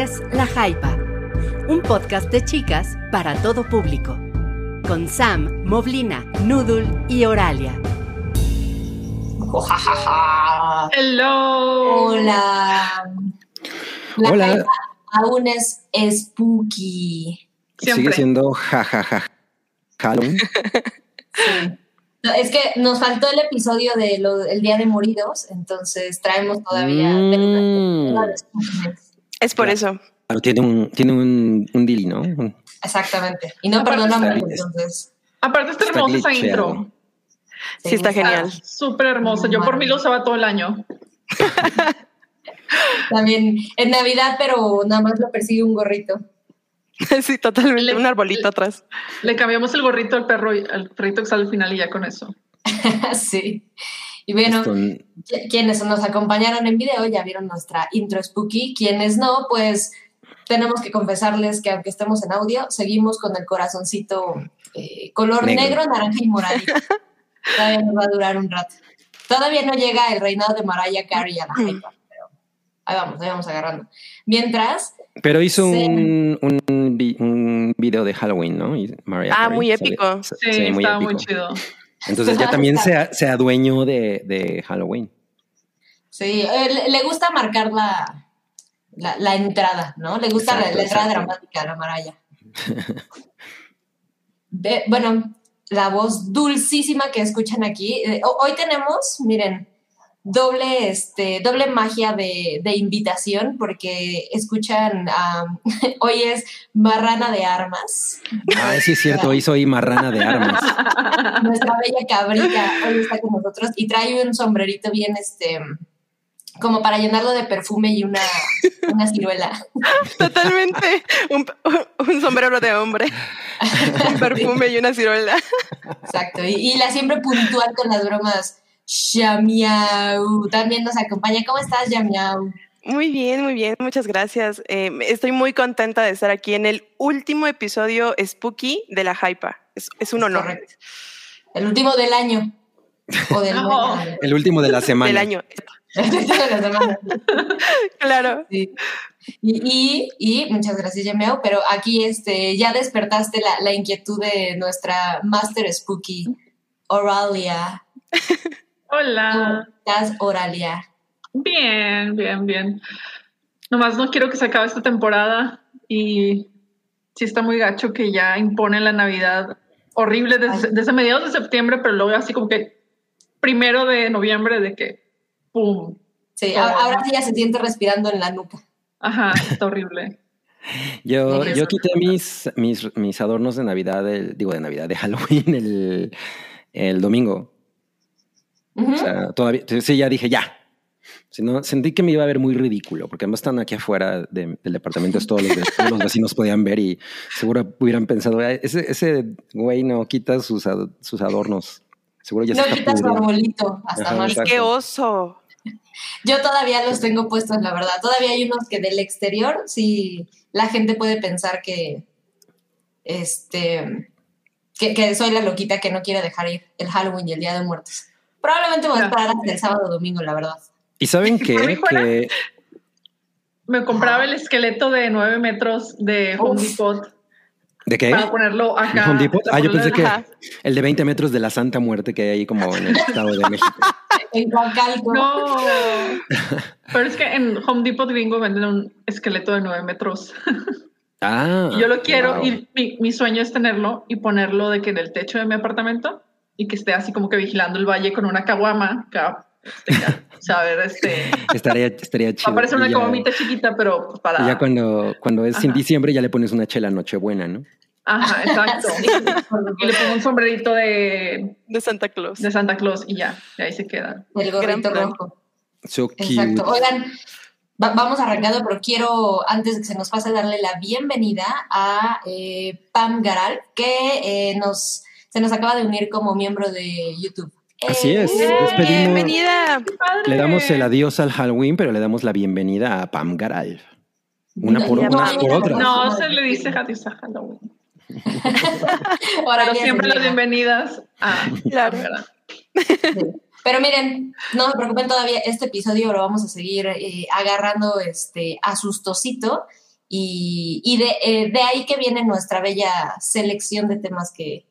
Es La Jaipa, un podcast de chicas para todo público, con Sam, Moblina, Noodle y Oralia. Hello. Hola. La Hola. Jaipa aún es spooky. Sigue siendo jajaja. Halloween. No, es que nos faltó el episodio del el Día de Moridos, entonces traemos todavía. Mm. Es por Claro. eso. Claro, tiene un, tiene un, un dili, ¿no? Exactamente. Y no perdonamos, está- entonces. Aparte está Está hermosa esa intro. Sí, está genial. Súper hermosa. Yo por mí lo usaba todo el año. También en Navidad, pero nada más lo persigue un gorrito. Sí, totalmente. Le- Un arbolito atrás. Le cambiamos el gorrito al perro y al perrito que sale al final y ya con eso. sí. Y bueno, qui- quienes nos acompañaron en video ya vieron nuestra intro spooky. Quienes no, pues tenemos que confesarles que aunque estemos en audio, seguimos con el corazoncito eh, color Negro. negro. naranja y moradito. Todavía nos va a durar un rato. Todavía no llega el reinado de Mariah Carey a la hypa, pero ahí vamos, ahí vamos agarrando. Mientras, Pero hizo Sí. un, un, un video de Halloween, ¿no? Y Mariah Ah, Carey muy épico. sa- Sí, sí, muy estaba épico. muy chido. Entonces ya también se, se adueñó de, de Halloween. sí, eh, le, gusta marcar la, la, la entrada, ¿no? Le gusta la- Exacto, la, entrada exacto. dramática a la Mariah. Ve- bueno, la voz dulcísima que escuchan aquí. eh, ho- hoy tenemos, miren, doble, este, doble magia de, de invitación porque escuchan, hoy es Marrana de Armas. Ay, sí es cierto, hoy soy marrana de armas. Nuestra bella cabrita hoy está con nosotros y trae un sombrerito bien, este, como para llenarlo de perfume y una, una ciruela. Totalmente. Un, un sombrero de hombre. Un perfume y una ciruela. Exacto. Y, y la siempre puntual con las bromas. Yamiau. También nos acompaña. ¿Cómo estás, Yamiau? Muy bien, muy bien. Muchas gracias. Eh, estoy muy contenta de estar aquí en el último episodio Spooky de la Hypa. Es, es un honor. Correcto. El último del año. O del No. El último de la semana. Del año. El último de la semana. Claro. Sí. Y, y, y muchas gracias, Yamiau. Pero aquí este, ya despertaste la, la inquietud de nuestra Master Spooky, Oralia. Hola. ¿Cómo estás, Oralia? Bien, bien, bien. Nomás no quiero que se acabe esta temporada y sí está muy gacho que ya impone la Navidad horrible desde, mediados de septiembre, pero luego así como que primero de noviembre de que ¡pum! Sí, Oh. ahora, ahora sí ya se siente respirando en la nuca. Ajá, está horrible. Yo, yo quité mis, mis, mis adornos de Navidad, el- digo de Navidad, de Halloween el, el domingo. O sea, todavía, sí, ya dije, ya. Si no, sentí que me iba a ver muy ridículo, porque además están aquí afuera de- del departamento, es todos los, todos los vecinos podían ver y seguro hubieran pensado, "Ay, ese, ese güey no quita sus, ad- sus adornos. Seguro ya no se está quitas su pudriendo". arbolito hasta Ajá, más. exacto. ¡Qué oso! Yo todavía los tengo puestos, la verdad. Todavía hay unos que del exterior, sí, la gente puede pensar que, este, que, que soy la loquita que no quiere dejar ir el Halloween y el Día de Muertos. Probablemente voy a esperar hasta el sábado o domingo, la verdad. ¿Y saben qué? Que Me compraba el esqueleto de 9 metros de Home Uf. Depot ¿De qué? para ponerlo acá. ¿Home Depot? Ah, yo pensé que el de 20 metros de la Santa Muerte que hay ahí como en el Estado de México. En Huacalco. No, pero es que en Home Depot gringo venden un esqueleto de 9 metros. Ah. Y yo lo quiero wow. y mi, mi sueño es tenerlo y ponerlo de que en el techo de mi apartamento y que esté así como que vigilando el valle con una caguama. acá, este, saber, este, Estaría, estaría chido. va a parecer una caguamita chiquita, pero pues, para. y ya cuando, cuando es en Ajá. diciembre ya le pones una chela Nochebuena, ¿no? Ajá, exacto. Sí. Y le pongo un sombrerito de, De Santa Claus. de Santa Claus y ya, y ahí se queda. El gorrito rojo. So cute. Exacto. Oigan, va- vamos arrancando, pero quiero, antes de que se nos pase, darle la bienvenida a eh, Pam Garal, que eh, nos, se nos acaba de unir como miembro de YouTube. Así es. Despedimos- Bienvenida. Le damos el adiós al Halloween, pero le damos la bienvenida a Pam Garal. Una por, no, unas por no, otras. No, se le dice Happy Halloween. Ahora Pero siempre las bienvenidas a Claro. ¿verdad? Sí. Pero miren, no se preocupen todavía, este episodio lo vamos a seguir eh, agarrando este, a sustosito y, y de, eh, de, ahí que viene nuestra bella selección de temas que,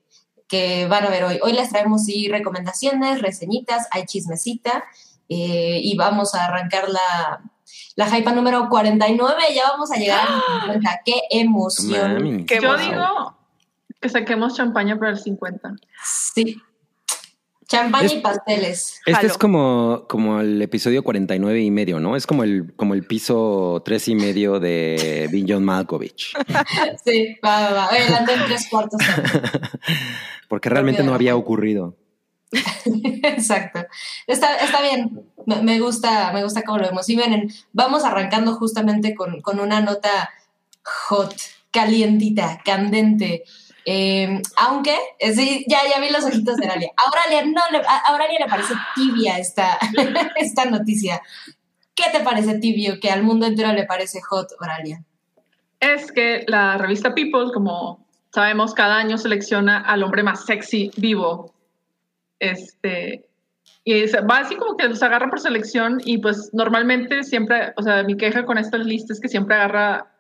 que, van a ver hoy. Hoy les traemos sí recomendaciones, reseñitas, hay chismecita eh, y vamos a arrancar la, la hypa número 49, ya vamos a llegar a los 50. ¡Qué emoción! Qué Yo digo que saquemos champaña para el 50. Sí. Champaña y pasteles. Este es como, como el episodio 49 y medio, ¿no? Es como el, como el piso 3 y medio de John Malkovich. sí, va, va, va. Adelante en tres cuartos. Porque realmente no había ocurrido. Exacto. Está, está bien. Me, gusta, me gusta cómo lo vemos. Y miren, vamos arrancando justamente con, con una nota hot, calientita, candente. Eh, aunque, sí, ya, ya vi los ojitos de Aralia. A Auralia, no, le, a Auralia le parece tibia esta, esta noticia. ¿Qué te parece tibio que al mundo entero le parece hot, Auralia? Es que la revista People, como sabemos, cada año selecciona al hombre más sexy vivo. Este, y va así como que los agarra por selección y pues normalmente siempre, o sea, mi queja con estas listas es que siempre agarra,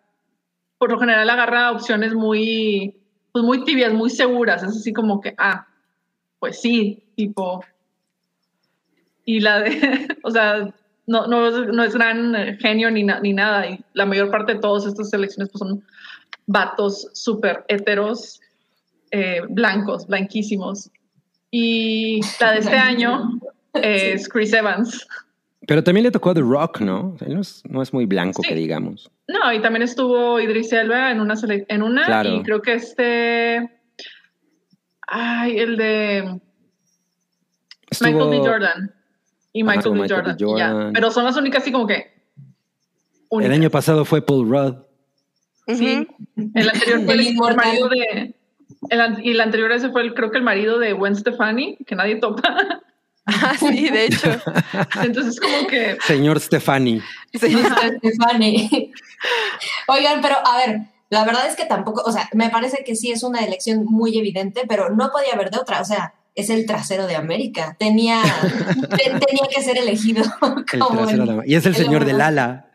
por lo general agarra opciones muy pues muy tibias, muy seguras, es así como que, ah, pues sí, tipo. Y la de, o sea, no, no, es gran genio ni, ni nada, y la mayor parte de todas estas selecciones pues son vatos súper heteros, eh, blancos, blanquísimos. Y la de este año es Chris Evans. Pero también le tocó The Rock, ¿no? no, es, no es muy blanco, que digamos. No, y también estuvo Idris Elba en una, en una y creo que este... Ay, el de... Michael B. Jordan. Y Michael, B. Jordan. Pero son las únicas así como que... El año pasado fue Paul Rudd. Sí. El anterior fue el, marido de... y el anterior ese fue el, creo que el marido de Gwen Stefani, que nadie topa. Ah, sí, de hecho. Entonces, como que. Señor Stefani. Señor Stefani. Oigan, pero a ver, la verdad es que tampoco, o sea, me parece que sí es una elección muy evidente, pero no podía haber de otra. O sea, es el trasero de América. Tenía, tenía que ser elegido. Como el, y es el, señor del ala.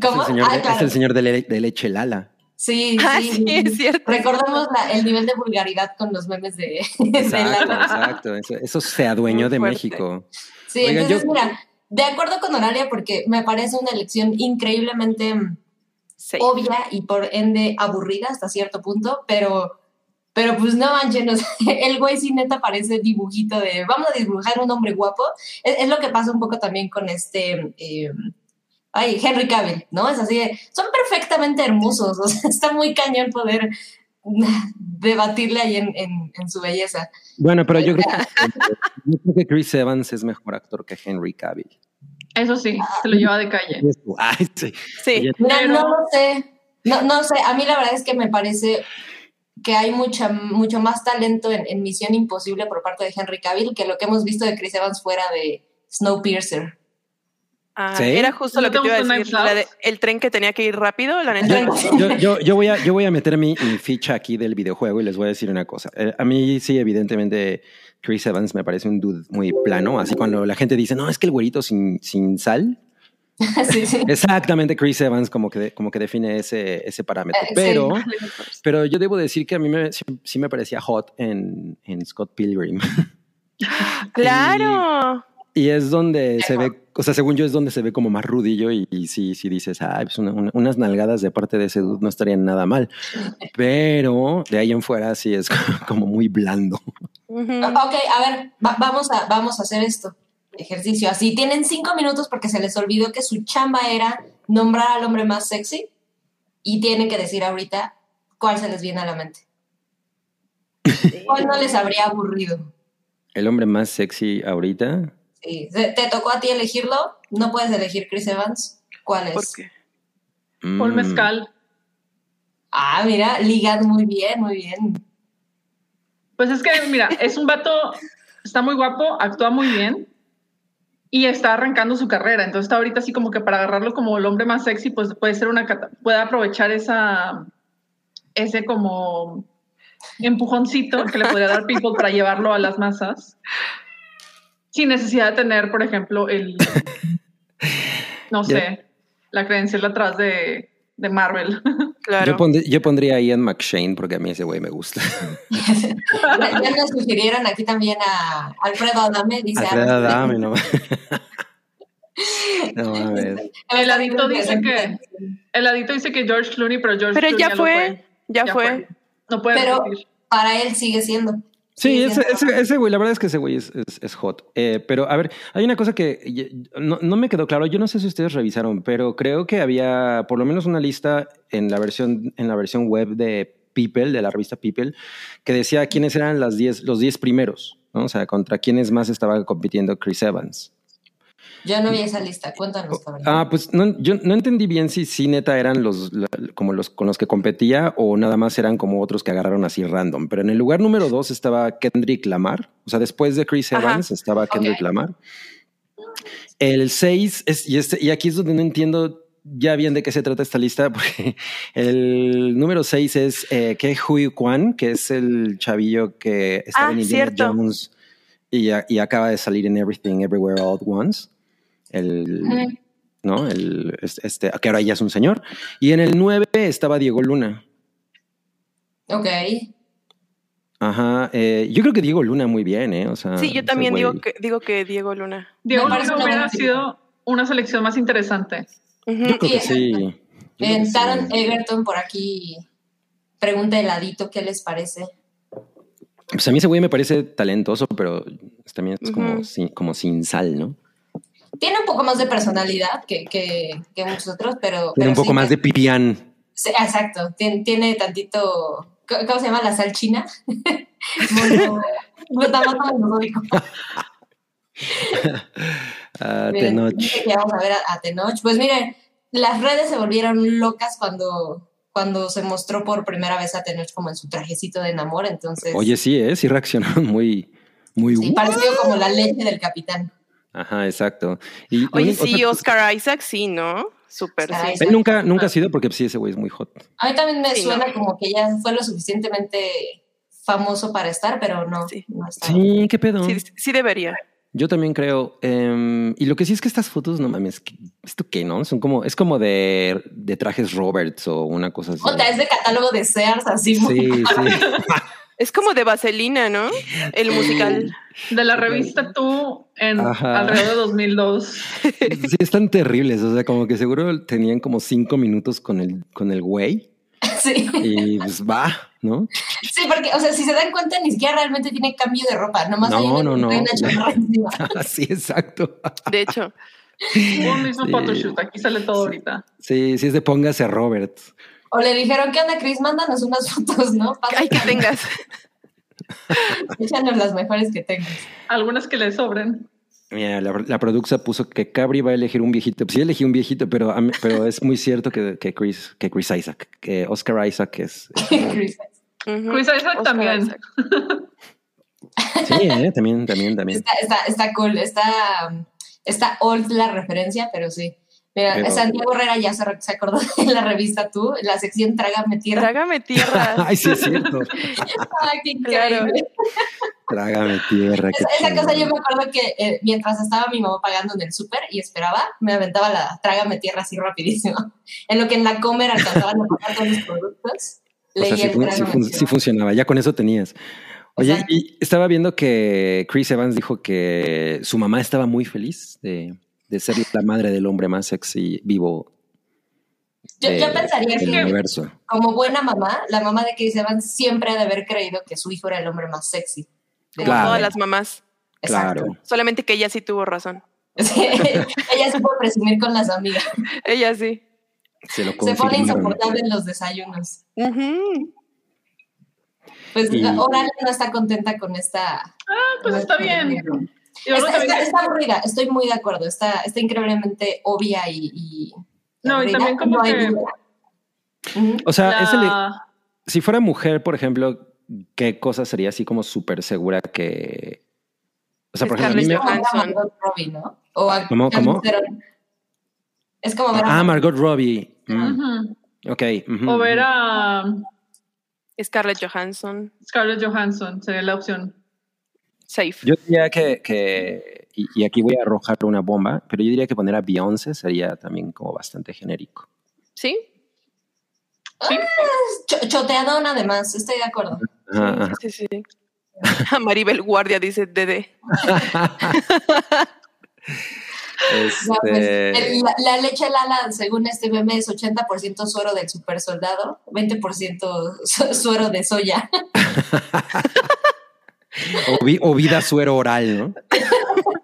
¿Cómo? Es el señor, ah, es el señor de, de leche Lala. Sí, ah, sí, es cierto. Recordemos el nivel de vulgaridad con los memes de, exacto, Exacto, eso, se adueñó de México. Sí, entonces mira, de acuerdo con Oralia, porque me parece una elección increíblemente obvia y por ende aburrida hasta cierto punto, pero, pero pues no manchen, el güey sí neta parece dibujito de vamos a dibujar un hombre guapo. Es, lo que pasa un poco también con este... Eh, ay, Henry Cavill, ¿no? Es así son perfectamente hermosos, o sea, está muy cañón poder debatirle ahí en, su belleza. Bueno, pero yo creo, que, Chris Evans es mejor actor que Henry Cavill. Eso sí, se lo lleva de calle. Ay, sí. sí. No, no lo sé. No, no sé, a mí la verdad es que me parece que hay mucha, mucho más talento en, en Misión Imposible por parte de Henry Cavill que lo que hemos visto de Chris Evans fuera de Snowpiercer. Ah, Era justo lo que te iba a decir, el tren que tenía que ir rápido, la neta. Yo, yo, voy, a, yo voy a meter mi, ficha aquí del videojuego y les voy a decir una cosa. Eh, a mí sí, evidentemente, Chris Evans me parece un dude muy plano. Así cuando la gente dice, no, es que el güerito sin, sin sal. Exactamente, Chris Evans como que, como que define ese, ese parámetro. Eh, pero, pero yo debo decir que a mí me, sí, me parecía hot en, en Scott Pilgrim. Claro. Y es donde se ve, o sea, según yo es donde se ve como más rudillo y, sí, sí dices, ah, pues unas nalgadas de parte de ese dude no estarían nada mal. Pero de ahí en fuera sí es como muy blando. Ok, a ver, vamos, a, vamos a hacer esto, ejercicio. Así tienen cinco minutos porque se les olvidó que su chamba era nombrar al hombre más sexy y tienen que decir ahorita cuál se les viene a la mente. ¿Cuál no les habría aburrido? ¿El hombre más sexy ahorita? ¿Te tocó a ti elegirlo? ¿No puedes elegir Chris Evans? ¿Cuál es? ¿Por qué? Paul mm. Mezcal. Ah, mira, ligan muy bien, muy bien. Pues es que, mira, es un vato, está muy guapo, actúa muy bien y está arrancando su carrera. Entonces está ahorita así como que para agarrarlo como el hombre más sexy, pues puede ser una, puede aprovechar esa, ese como empujoncito que le podría dar People para llevarlo a las masas. Sin necesidad de tener, por ejemplo, el, no Ya. sé, la credencial atrás de, de Marvel. Claro. Yo, pondría, yo pondría a Ian McShane porque a mí ese güey me gusta. Ya ya nos sugirieron aquí también a Alfredo Adame, dice. Alfredo Adame, no. no mames. El adicto dice que, el adicto dice que George Clooney, pero George Pero Clooney ya lo fue, ya, fue. No puede Pero- repetir. Para él sigue siendo. Sí, ese, ese, ese güey, la verdad es que ese güey es, es- es hot. Eh, pero a ver, hay una cosa que no, no me quedó claro. Yo no sé si ustedes revisaron, pero creo que había por lo menos una lista en la versión, en la versión web de People, de la revista People, que decía quiénes eran las 10, los 10 primeros, ¿no? O sea, contra quiénes más estaba compitiendo Chris Evans. Yo no vi esa lista, cuéntanos, cabrón. Ah, pues no, yo no entendí bien si, si neta eran los la- como los con los que competía o nada más eran como otros que agarraron así random. Pero en el lugar número dos estaba Kendrick Lamar. O sea, después de Chris Ajá. Evans estaba Kendrick. Lamar. El seis es, y, este, y aquí es donde no entiendo ya bien de qué se trata esta lista, porque el número seis es eh, Ke Huy Kwan, que es el chavillo que estaba Ah, en Indiana cierto. Jones y acaba de salir en Everything Everywhere All at Once. El. ¿no? El, este, que ahora ya es un señor. Y en el 9 estaba Diego Luna. Ok. Ajá. eh, yo creo que Diego Luna muy bien, ¿eh? O sea, Sí, yo también digo que, digo que Diego Luna. Diego Me Luna una hubiera sido una selección más interesante. Ujú. Yo creo que Sí. Taron Egerton por aquí pregunta heladito qué les parece. Pues a mí ese güey me parece talentoso, pero también es como, sin, como sin sal, ¿no? Tiene un poco más de personalidad que, que, que muchos otros, pero. Tiene pero un poco sí, más de pipián. sí, exacto. Tiene, tiene tantito. ¿Cómo se llama? La sal china. Mono- glutamato monosódico. Ah, Miren, Tenoch. vamos a ver a, a Tenoch. Pues miren, las redes se volvieron locas cuando, cuando se mostró por primera vez a Tenoch como en su trajecito de enamor. Entonces, Oye, sí, ¿eh? Sí reaccionaron muy, muy... sí, pareció como la leche del capitán. Ajá, exacto. Y Oye, sí, Oscar Isaac, sí, ¿no? Súper, sí. Isaac. Él nunca, nunca ha sido porque pues, sí, ese güey es muy hot. A mí también me Sí, suena ¿no? como que ya fue lo suficientemente famoso para estar, pero no. Sí. no está. Sí, qué pedo. Sí, sí debería. Yo también creo. em, y lo que sí es que estas fotos, no mames, ¿qué- ¿esto qué, no? Son como, es como de, de trajes Roberts o una cosa así. Otra, es de catálogo de Sears, así. muy- Sí, sí. Es como de Vaselina, ¿no? El musical. De la revista Tú en Ajá. alrededor de 2002. Sí, están terribles. O sea, como que seguro tenían como cinco minutos con el, con el güey Sí. y pues va, ¿no? Sí, porque, o sea, si se dan cuenta, ni siquiera realmente tiene cambio de ropa. Nomás No, hay una, no, no. hay una encima. sí, exacto. De hecho, Un mismo Sí. photoshoot. Aquí sale todo ahorita. Sí, sí es de póngase a Robert. O le dijeron, ¿qué onda, Chris? Mándanos unas fotos, ¿no? hay que tengas. Échanos las mejores que tengas. Algunas que le sobren. Mira, la, la produxa puso que Cabri va a elegir un viejito. Pues sí elegí un viejito, pero, pero es muy cierto que, que Chris, que Chris Isaac, que Oscar Isaac es. Chris. Ujú. Chris Isaac Oscar también. Isaac. Sí, ¿eh? también, también, también. Está, está, está cool, está, um, está old la referencia, pero sí. Mira, Pero- Santiago Herrera ya se, se acordó de la revista Tú, la sección Trágame Tierra. Trágame tierra. Ay, sí es cierto. Ay, qué Claro. Trágame tierra. Esa, esa chingón. cosa yo me acuerdo que eh, mientras estaba mi mamá pagando en el súper y esperaba, me aventaba la Trágame Tierra así rapidísimo. En lo que en la comer alcanzaban a pagar todos los productos, O sea, leía sí, el fun- sí Trágame fun- Tierra. sí funcionaba. Ya con eso tenías. Oye, y estaba viendo que Chris Evans dijo que su mamá estaba muy feliz de, de ser la madre del hombre más sexy vivo Yo, pensaría del que universo. como buena mamá, la mamá de Chris Evans siempre ha de haber creído que su hijo era el hombre más sexy. de Como Claro. todas las mamás. Exacto. Claro. Solamente que ella sí tuvo razón. Sí, ella se puede presumir con las amigas. Ella sí. Se lo Se pone insoportable en los desayunos. Pues Y- Oral no está contenta con esta. Ah, pues está bien. Está, está- está aburrida, estoy muy de acuerdo. Está, está increíblemente obvia y. y No, y también como que-. O sea, ese le- la- si fuera mujer, por ejemplo, ¿qué cosa sería así como súper segura que... O sea, por ejemplo, a mí me... Robbie, ¿no? O a ¿Cómo, cómo? Es como ver a Ah, Margot Robbie. Mm. Ok. O ver a Scarlett Johansson. Scarlett Johansson sería la opción. Safe. Yo diría que, que y, y aquí voy a arrojar una bomba, pero yo diría que poner a Beyoncé sería también como bastante genérico. ¿Sí? Sí. Cho- choteadón, además, estoy de acuerdo. Sí, sí, sí. Maribel Guardia dice Dede. Pues, Este, el- la, la leche Lala, según este meme, es 80% suero del super soldado, 20% su- suero de soya. o, vi- o vida suero oral, ¿no?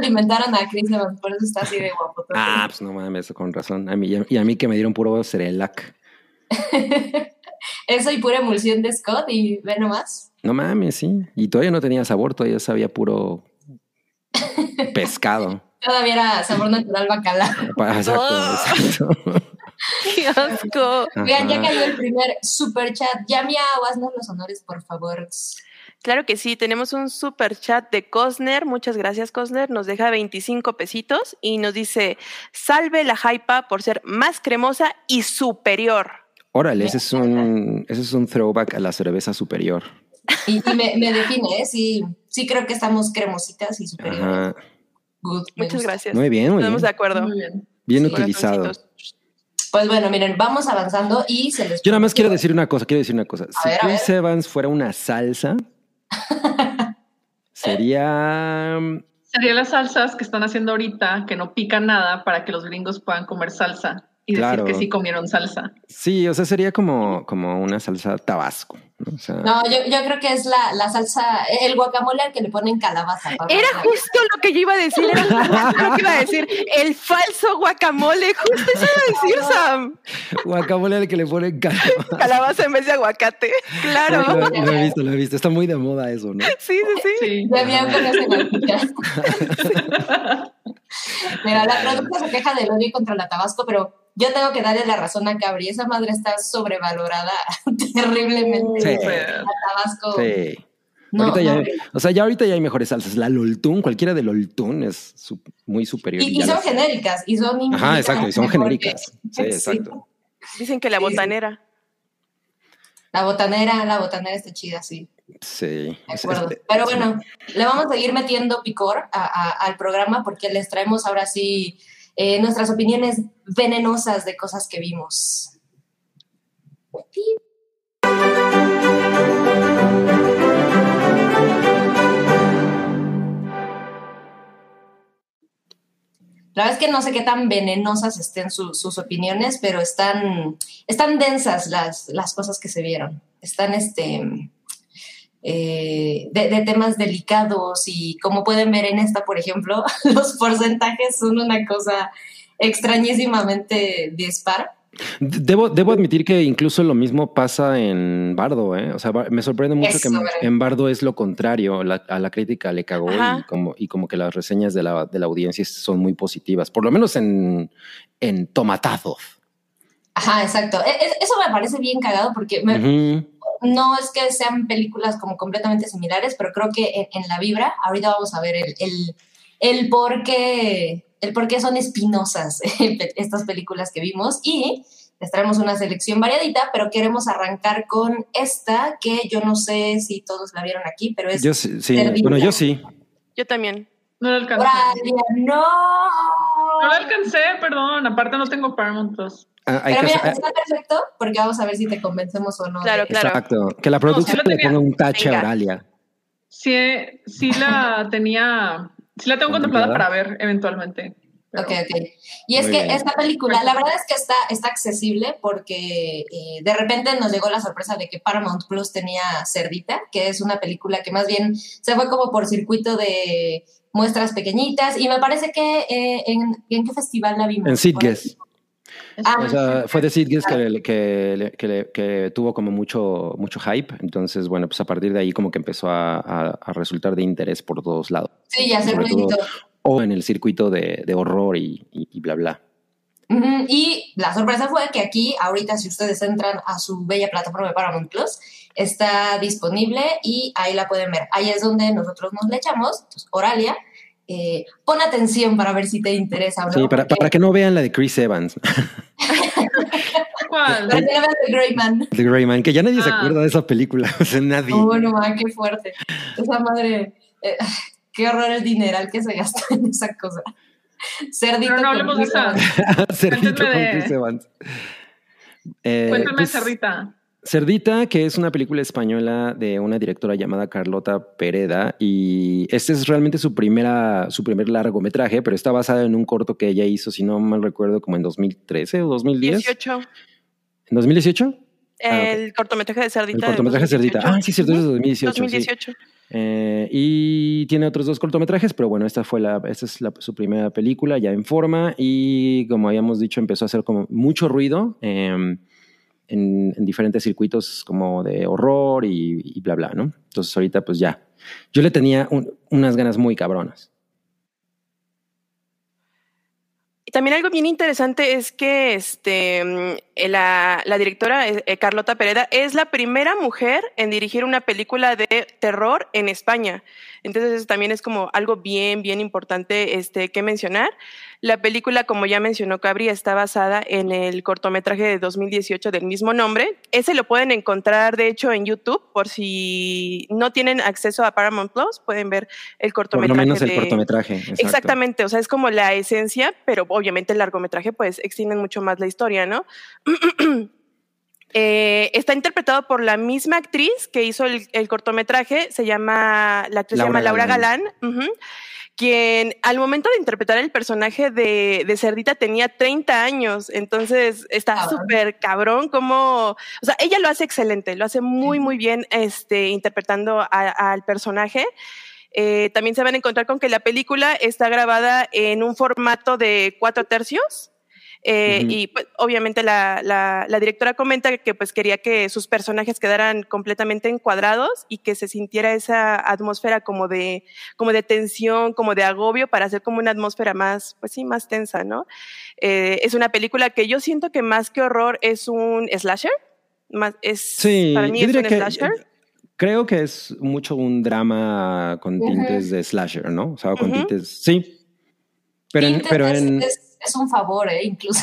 Alimentaron a Chris Evans, por eso está así de guapo. Ah, pues no mames, con razón. A mí, y a mí que me dieron puro Cerelac. Eso y pura emulsión de Scott y ve nomás. No mames, sí. Y todavía no tenía sabor, todavía sabía puro pescado. Todavía era sabor natural bacalao. Exacto, Oh. exacto. ¡Qué asco! Oigan, ya cayó el primer super chat. Ya, miau, haznos los honores, por favor. Claro que sí, tenemos un super chat de Cosner. Muchas gracias, Cosner. Nos deja 25 pesitos y nos dice: Salve la hypa por ser más cremosa y superior. Órale, ese es un, ese es un throwback a la cerveza superior. Y, y me, me define, ¿eh? Sí, sí creo que estamos cremositas y superiores. Good, Muchas gusta. gracias. Muy bien, muy bien. Estamos de acuerdo. Muy bien. Bien Sí, utilizado. Pues bueno, miren, vamos avanzando y se les... Yo nada más quiero decir una cosa, quiero decir una cosa. Si ver, Chris Evans fuera una salsa, sería... Serían las salsas que están haciendo ahorita, que no pican nada para que los gringos puedan comer salsa y Claro. decir que sí comieron salsa. Sí, o sea, sería como, como una salsa tabasco. ¿no? O sea, No, yo, yo creo que es la, la salsa, el guacamole al que le ponen calabaza. Era justo lo que yo iba a decir. Era lo que iba a decir. El falso guacamole. Justo eso iba a decir, Sam. guacamole al que le ponen. Calabaza en vez de aguacate. Claro. Lo, lo he visto, lo he visto. Está muy de moda eso, ¿no? Sí, sí, sí. Sí. Ya bien conoce la Mira, la producta se queja del odio contra la Tabasco, pero yo tengo que darle la razón a Cabri. Esa madre está sobrevalorada terriblemente. Sí. La Tabasco. Sí. No, ahorita ya, no. o sea, ya ahorita ya hay mejores salsas. La Loltún, cualquiera de Loltún es su- muy superior. Y, son las- genéricas y son Ajá, exacto, y son que- genéricas. Sí, exacto. Dicen que la botanera. La botanera, la botanera está chida, sí. Sí. De acuerdo. Pero bueno, le vamos a seguir metiendo picor a- a- al programa porque les traemos ahora sí eh, nuestras opiniones venenosas de cosas que vimos. La verdad es que no sé qué tan venenosas estén su- sus opiniones, pero están, están densas las, las cosas que se vieron. Están este, eh, de, de temas delicados y como pueden ver en esta, por ejemplo, los porcentajes son una cosa extrañísimamente dispar. Debo, debo admitir que incluso lo mismo pasa en Bardo, ¿eh? O sea, me sorprende mucho Eso, que ¿verdad? en Bardo es lo contrario. la- a la crítica le cagó y como, y como que las reseñas de la, de la audiencia son muy positivas, por lo menos en, en Tomatazos. Ajá, exacto. E- e- Eso me parece bien cagado porque me-. No es que sean películas como completamente similares, pero creo que en, en la vibra, ahorita vamos a ver el, el, el por qué, el por qué son espinosas estas películas que vimos y les traemos una selección variadita, pero queremos arrancar con esta que yo no sé si todos la vieron aquí, pero es Yo sí, bueno, yo sí. Yo también. No lo alcancé. No. No lo alcancé, perdón. Aparte no tengo Paramount Plus. Ah, hay Pero que mira, hacer- está perfecto porque vamos a ver si te convencemos o no. Claro, de- claro. Exacto. Que la producción lo le tenía. ponga un tache Venga. a Oralia. Sí, sí la tenía, sí la tengo contemplada para ver eventualmente. pero- Ok, ok. Y es Muy que bien. esta película, la verdad es que está, está accesible porque eh, de repente nos llegó la sorpresa de que Paramount Plus tenía Cerdita, que es una película que más bien se fue como por circuito de muestras pequeñitas y me parece que eh, en, ¿en qué festival la vimos? En. Sitges. Ah, O sea, fue de Sitges que, que, que, que tuvo como mucho, mucho hype. Entonces, bueno, pues a partir de ahí como que empezó a, a- a resultar de interés por todos lados. sí, ya se. O en el circuito de, de horror y, y- y bla, bla. Ujú, Y la sorpresa fue que aquí, ahorita, si ustedes entran a su bella plataforma de Paramount Plus, está disponible y ahí la pueden ver. Ahí es donde nosotros nos le echamos. Entonces, Oralia, eh, pon atención para ver si te interesa o no. Sí, para, que no vean la de Chris Evans, ¿Cuál? para que no vean The Grey Man. The Grey Man, que ya nadie se Ah. acuerda de esa película. O sea, nadie. Oh, no, ma, qué fuerte. Esa madre. eh, qué horror el dineral que se gastó en esa cosa. Cerdito. Pero no hablemos de esa. Cerdito con Cuéntame de- Chris Evans. Eh, Cuéntame, pues, Cerdita. Cerdita, que es una película española de una directora llamada Carlota Pereda y este es realmente su primera su primer largometraje, pero está basada en un corto que ella hizo, si no mal recuerdo, como en 2013 o 2010. 18. ¿En 2018? El cortometraje de Cerdita. El de cortometraje Cerdita. 2018. Ah, sí, cierto, es de Ujú, 2018. sí. 2018. Eh, y tiene otros dos cortometrajes, pero bueno, esta fue la, esta es la- su primera película ya en forma y como habíamos dicho empezó a hacer como mucho ruido eh, en, en diferentes circuitos como de horror y, bla bla, ¿no? Entonces ahorita pues ya, yo le tenía un- unas ganas muy cabronas. También algo bien interesante es que este, mm, la, la directora eh, eh, Carlota Pereda es la primera mujer en dirigir una película de terror en España. Entonces eso también es como algo bien, bien importante este, que mencionar. La película, como ya mencionó Cabri, está basada en el cortometraje de 2018 del mismo nombre. Ese lo pueden encontrar, de hecho, en YouTube, por si no tienen acceso a Paramount Plus, pueden ver el Por cortometraje. lo menos el de- cortometraje. exacto. Exactamente, o sea, es como la esencia, pero obviamente el largometraje pues extiende mucho más la historia, ¿no? Eh, está interpretado por la misma actriz que hizo el, el cortometraje, se llama, la actriz se Laura llama Laura Galán. Quien al momento de interpretar el personaje de, de Cerdita tenía 30 años, entonces está súper cabrón como, o sea, ella lo hace excelente, lo hace muy, muy bien este, interpretando al personaje. Eh, también se van a encontrar con que la película está grabada en un formato de cuatro tercios. Eh. Y pues, obviamente la, la- la directora comenta que pues quería que sus personajes quedaran completamente encuadrados y que se sintiera esa atmósfera como de, como de tensión, como de agobio para hacer como una atmósfera más, pues sí, más tensa, ¿no? Eh, es una película que yo siento que más que horror es un slasher. Más, es, Sí, para mí yo es diría un que slasher. eh, creo que es mucho un drama con tintes de slasher, ¿no? O sea, con tintes, sí. Pero en, pero es, en, es- es un favor, ¿eh? Incluso.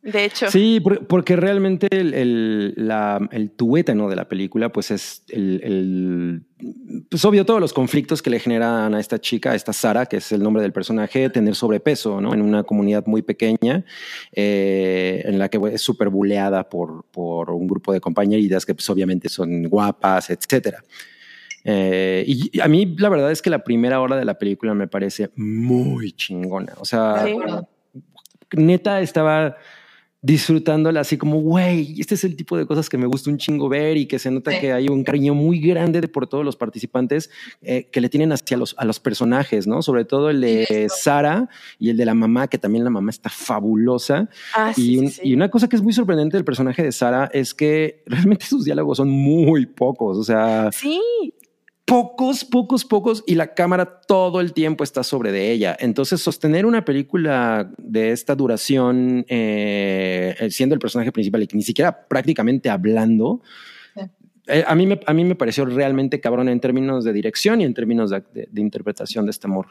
De hecho. Sí, por- porque realmente el, el, la- el tuétano de la película, pues es el, el- Pues obvio, todos los conflictos que le generan a esta chica, a esta Sara, que es el nombre del personaje, tener sobrepeso, ¿no? En una comunidad muy pequeña, eh, en la que es súper buleada por, por un grupo de compañeritas que, pues obviamente son guapas, etcétera. Eh, y a mí la verdad es que la primera hora de la película me parece muy chingona. O sea, Sí. Neta estaba disfrutándola así como, güey, este es el tipo de cosas que me gusta un chingo ver y que se nota Sí. que hay un cariño muy grande de por todos los participantes eh, que le tienen hacia los, a los personajes, ¿no? Sobre todo el de Sí. Sara y el de la mamá, que también la mamá está fabulosa. Ah, y, sí, un- sí. y una cosa que es muy sorprendente del personaje de Sara es que realmente sus diálogos son muy pocos, o sea, Sí, pocos, pocos, pocos, y la cámara todo el tiempo está sobre de ella. Entonces, sostener una película de esta duración, eh, siendo el personaje principal y ni siquiera prácticamente hablando, Sí. eh, a, mí me, a mí me pareció realmente cabrón en términos de dirección y en términos de, de- de interpretación de este amor.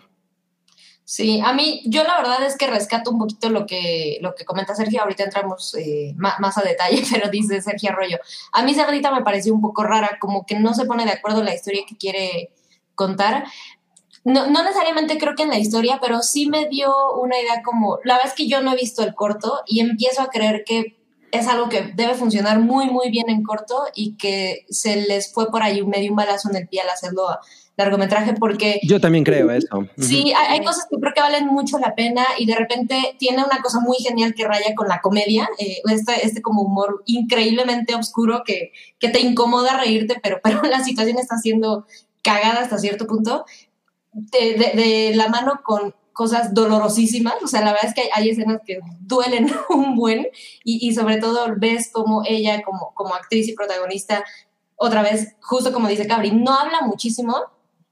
Sí, a mí, yo la verdad es que rescato un poquito lo que, lo que comenta Sergio, ahorita entramos eh, más, a detalle, pero dice Sergio Arroyo. A mí Cerdita me pareció un poco rara, como que no se pone de acuerdo la historia que quiere contar. No, no necesariamente creo que en la historia, pero sí me dio una idea como, la verdad es que yo no he visto el corto y empiezo a creer que es algo que debe funcionar muy, muy bien en corto y que se les fue por ahí medio un balazo en el pie al hacerlo largometraje porque Yo también creo eso. Ujú. Sí, hay, hay cosas que creo que valen mucho la pena y de repente tiene una cosa muy genial que raya con la comedia, eh, este, este como humor increíblemente oscuro que, que te incomoda reírte, pero, pero la situación está siendo cagada hasta cierto punto, de, de- de la mano con cosas dolorosísimas, o sea, la verdad es que hay, hay escenas que duelen un buen y, y sobre todo ves como ella como, como actriz y protagonista, otra vez, justo como dice Cabri, no habla muchísimo,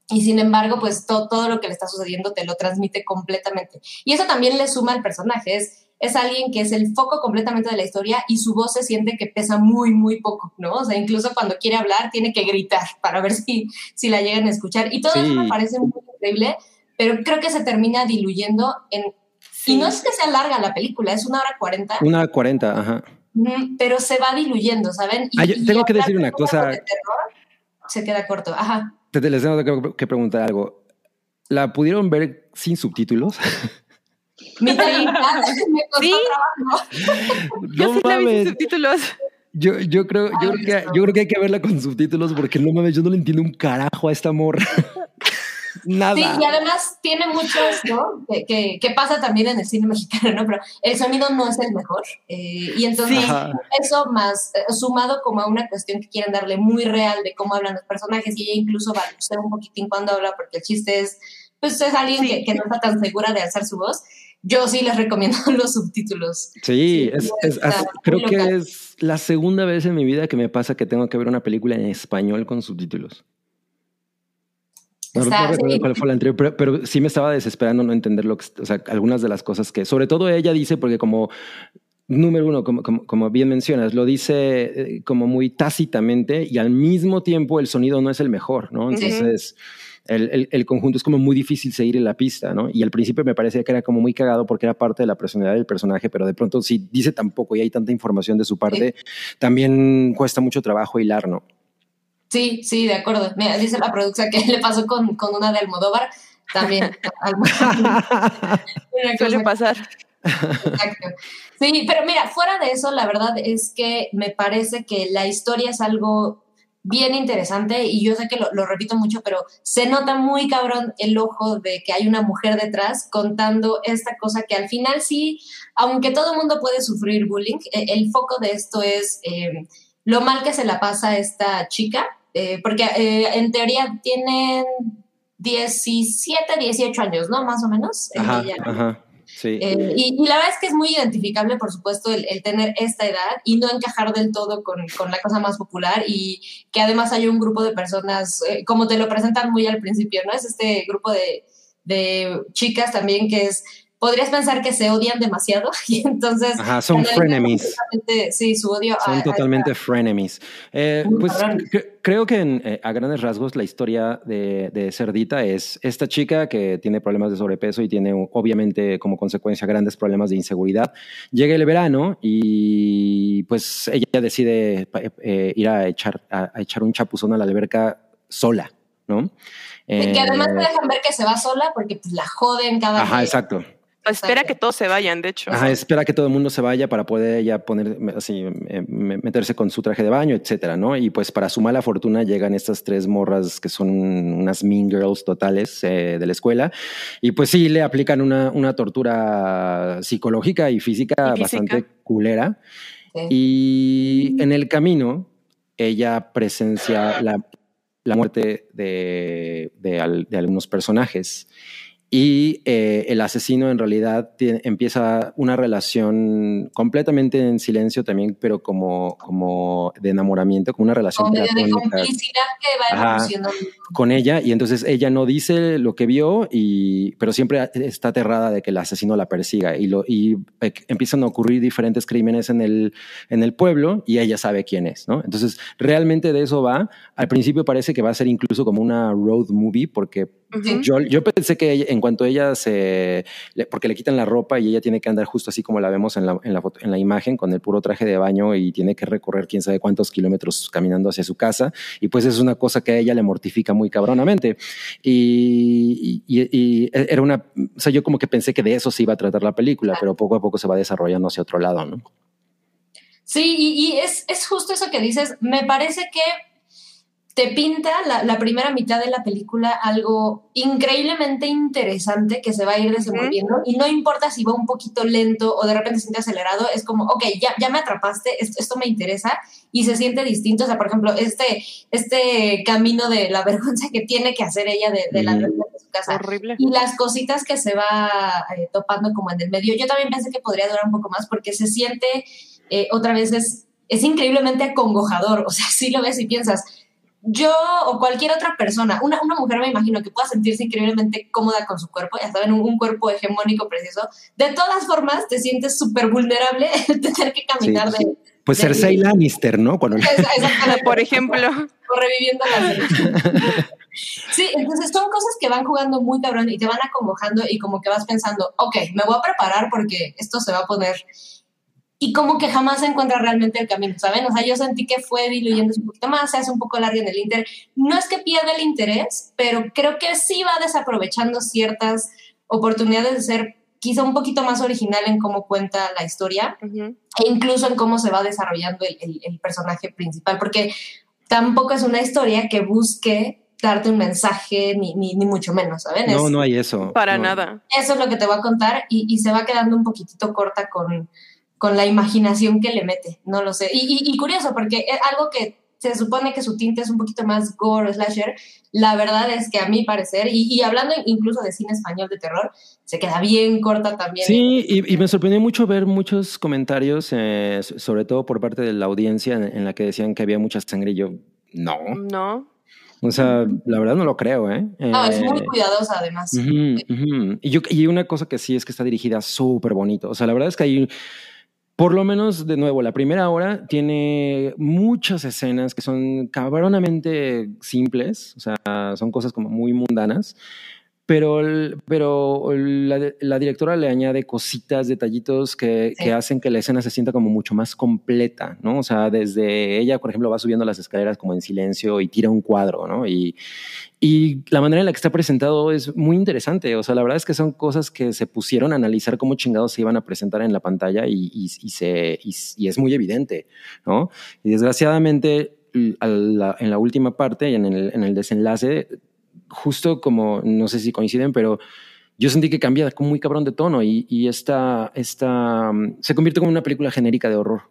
y sin embargo, pues to- todo lo que le está sucediendo te lo transmite completamente. Y eso también le suma al personaje. Es, es alguien que es el foco completamente de la historia y su voz se siente que pesa muy, muy poco, ¿no? O sea, incluso cuando quiere hablar tiene que gritar para ver si, si la llegan a escuchar. Y todo Sí. eso me parece muy increíble, pero creo que se termina diluyendo en... sí. Y no es que sea larga la película, es una hora cuarenta, Una 40, ajá. ujú, pero se va diluyendo, ¿saben? Y, Ah, yo y tengo que hablar decir una cosa. de terror se queda corto. Ajá. Te, te les tengo que, que preguntar algo. ¿La pudieron ver sin subtítulos? Me costó Sí. trabajo. Yo No sí la vi sin mames. subtítulos. Yo, yo, creo, yo, creo que, yo creo que hay que verla con subtítulos porque no mames, yo no le entiendo un carajo a esta morra. Nada. Sí, y además tiene muchos, ¿no? Que, que, que pasa también en el cine mexicano, ¿no? Pero el sonido no es el mejor. eh, y entonces Sí. Eso más eh, sumado como a una cuestión que quieren darle muy real de cómo hablan los personajes y ella incluso balbucea un poquitín cuando habla porque el chiste es, pues es alguien Sí. que, que no está tan segura de alzar su voz. Yo sí les recomiendo los subtítulos. Sí, Sí, es, es- muy creo que es la segunda vez en mi vida que me pasa que tengo que ver una película en español con subtítulos. No, no Está, sí. cuál fue la anterior, pero, pero sí me estaba desesperando no entender lo que, o sea, algunas de las cosas que, sobre todo ella dice, porque como número uno, como, como, como bien mencionas, lo dice eh, como muy tácitamente y al mismo tiempo el sonido no es el mejor, ¿no? Entonces, el, el- el conjunto es como muy difícil seguir en la pista, ¿no? Y al principio me parecía que era como muy cagado porque era parte de la personalidad del personaje, pero de pronto si dice tan poco y hay tanta información de su parte, también cuesta mucho trabajo hilar, ¿no? Sí, sí, de acuerdo. Mira, dice la producción que le pasó con, con una de Almodóvar. También. Suele pasar. Exacto. Sí, pero mira, fuera de eso, la verdad es que me parece que la historia es algo bien interesante y yo sé que lo, lo repito mucho, pero se nota muy cabrón el ojo de que hay una mujer detrás contando esta cosa que al final sí, aunque todo el mundo puede sufrir bullying, eh, el foco de esto es eh, lo mal que se la pasa a esta chica, eh, porque eh, en teoría tienen 17, 18 años, ¿no? Más o menos. Ajá, ella. ajá. Sí. Eh, y, y la verdad es que es muy identificable, por supuesto, el, el tener esta edad y no encajar del todo con, con la cosa más popular y que además hay un grupo de personas, eh, como te lo presentan muy al principio, ¿no? Es este grupo de, de chicas también que es, podrías pensar que se odian demasiado y entonces... Ajá, son frenemies. Sí, su odio. Son a- totalmente frenemies. Eh, pues creo que en, eh, a grandes rasgos la historia de, de Cerdita es esta chica que tiene problemas de sobrepeso y tiene obviamente como consecuencia grandes problemas de inseguridad. Llega el verano y pues ella decide eh, ir a echar, a, a echar un chapuzón a la alberca sola, ¿no? que además te dejan ver que se va sola porque pues, la joden cada Ajá, exacto. Espera que todos se vayan, de hecho. Ajá, espera que todo el mundo se vaya para poder ella poner así, eh, me- meterse con su traje de baño, etcétera, ¿no? Y pues para su mala fortuna llegan estas tres morras que son unas mean girls totales eh, de la escuela y pues sí le aplican una, una tortura psicológica y física, Y física. bastante culera. Sí. Y en el camino ella presencia la, la muerte de, de al- de algunos personajes. Y eh, el asesino en realidad tie- empieza una relación completamente en silencio también, pero como, como de enamoramiento, como una relación de complicidad que va Ajá. con ella y entonces ella no dice lo que vio y pero siempre está aterrada de que el asesino la persiga y lo y eh, empiezan a ocurrir diferentes crímenes en el en el pueblo y ella sabe quién es, ¿no? Entonces, realmente de eso va. Al principio parece que va a ser incluso como una road movie porque Yo, yo pensé que ella- en cuanto ella se le- porque le quitan la ropa y ella tiene que andar justo así como la vemos en la, en la foto, en la imagen con el puro traje de baño y tiene que recorrer quién sabe cuántos kilómetros caminando hacia su casa y pues es una cosa que a ella le mortifica muy cabronamente. Y, y- y- y era una, o sea, yo como que pensé que de eso se iba a tratar la película, pero poco a poco se va desarrollando hacia otro lado, ¿no? Sí, y, y es, es justo eso que dices. Me parece que te pinta la, la primera mitad de la película algo increíblemente interesante que se va a ir desenvolviendo y no importa si va un poquito lento o de repente se siente acelerado, es como, ok, ya, ya me atrapaste, esto, esto me interesa y se siente distinto. O sea, por ejemplo, este, este camino de la vergüenza que tiene que hacer ella de, de la Ujú. vergüenza de su casa Horrible. y las cositas que se va eh, topando como en el medio. Yo también pensé que podría durar un poco más porque se siente, eh, otra vez, es, es increíblemente acongojador. O sea, si lo ves y piensas, yo o cualquier otra persona, una, una mujer me imagino que pueda sentirse increíblemente cómoda con su cuerpo, ya saben, un, un cuerpo hegemónico precioso. De todas formas, te sientes súper vulnerable el tener que caminar Sí, de... Pues de- Cersei Lannister, ¿no? Cuando Exactamente. Por ejemplo. o reviviendo la Sí, entonces son cosas que van jugando muy cabrón y te van acongojando y como que vas pensando, ok, me voy a preparar porque esto se va a poner y como que jamás se encuentra realmente el camino, ¿saben? O sea, yo sentí que fue diluyéndose un poquito más, se hace un poco largo en el Inter. No es que pierda el interés, pero creo que sí va desaprovechando ciertas oportunidades de ser quizá un poquito más original en cómo cuenta la historia e incluso en cómo se va desarrollando el, el- el personaje principal, porque tampoco es una historia que busque darte un mensaje, ni, ni, ni mucho menos, ¿saben? No, Es- no hay eso. Para No. nada. Eso es lo que te voy a contar y, y se va quedando un poquitito corta con, con la imaginación que le mete, no lo sé. Y, y- y curioso, porque es algo que se supone que su tinte es un poquito más gore, slasher, la verdad es que a mi parecer, y, y hablando incluso de cine español de terror, se queda bien corta también. Sí, y, y me sorprendió mucho ver muchos comentarios, eh, so- sobre todo por parte de la audiencia, en, en la que decían que había mucha sangre y yo, no. No. O sea, la verdad no lo creo, ¿eh? No, es muy Eh, cuidadosa además. Y, yo, y una cosa que sí es que está dirigida súper bonito. O sea, la verdad es que hay, por lo menos, de nuevo, la primera hora tiene muchas escenas que son cabronamente simples. O sea, son cosas como muy mundanas. Pero, el- pero la, la directora le añade cositas, detallitos que, Sí. que hacen que la escena se sienta como mucho más completa, ¿no? O sea, desde ella, por ejemplo, va subiendo las escaleras como en silencio y tira un cuadro, ¿no? Y, y la manera en la que está presentado es muy interesante. O sea, la verdad es que son cosas que se pusieron a analizar cómo chingados se iban a presentar en la pantalla y, y- y se, y, es muy evidente, ¿no? Y desgraciadamente, la- en la última parte y en el, en el desenlace, justo como, no sé si coinciden, pero yo sentí que cambia como muy cabrón de tono y, y esta, esta, mm, se convierte como en una película genérica de horror.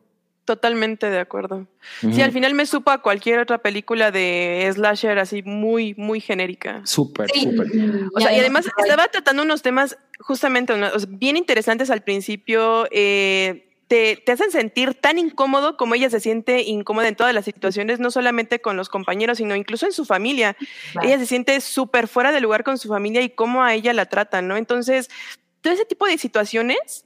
Totalmente de acuerdo. Sí, Ujú. al final me supo a cualquier otra película de slasher así muy, muy genérica. Súper, Sí, súper. O sea, y además estaba tratando unos temas justamente uno- o sea, bien interesantes al principio. eh, te, te hacen sentir tan incómodo como ella se siente incómoda en todas las situaciones, no solamente con los compañeros, sino incluso en su familia. Claro. Ella se siente súper fuera de lugar con su familia y cómo a ella la tratan, ¿no? Entonces, todo ese tipo de situaciones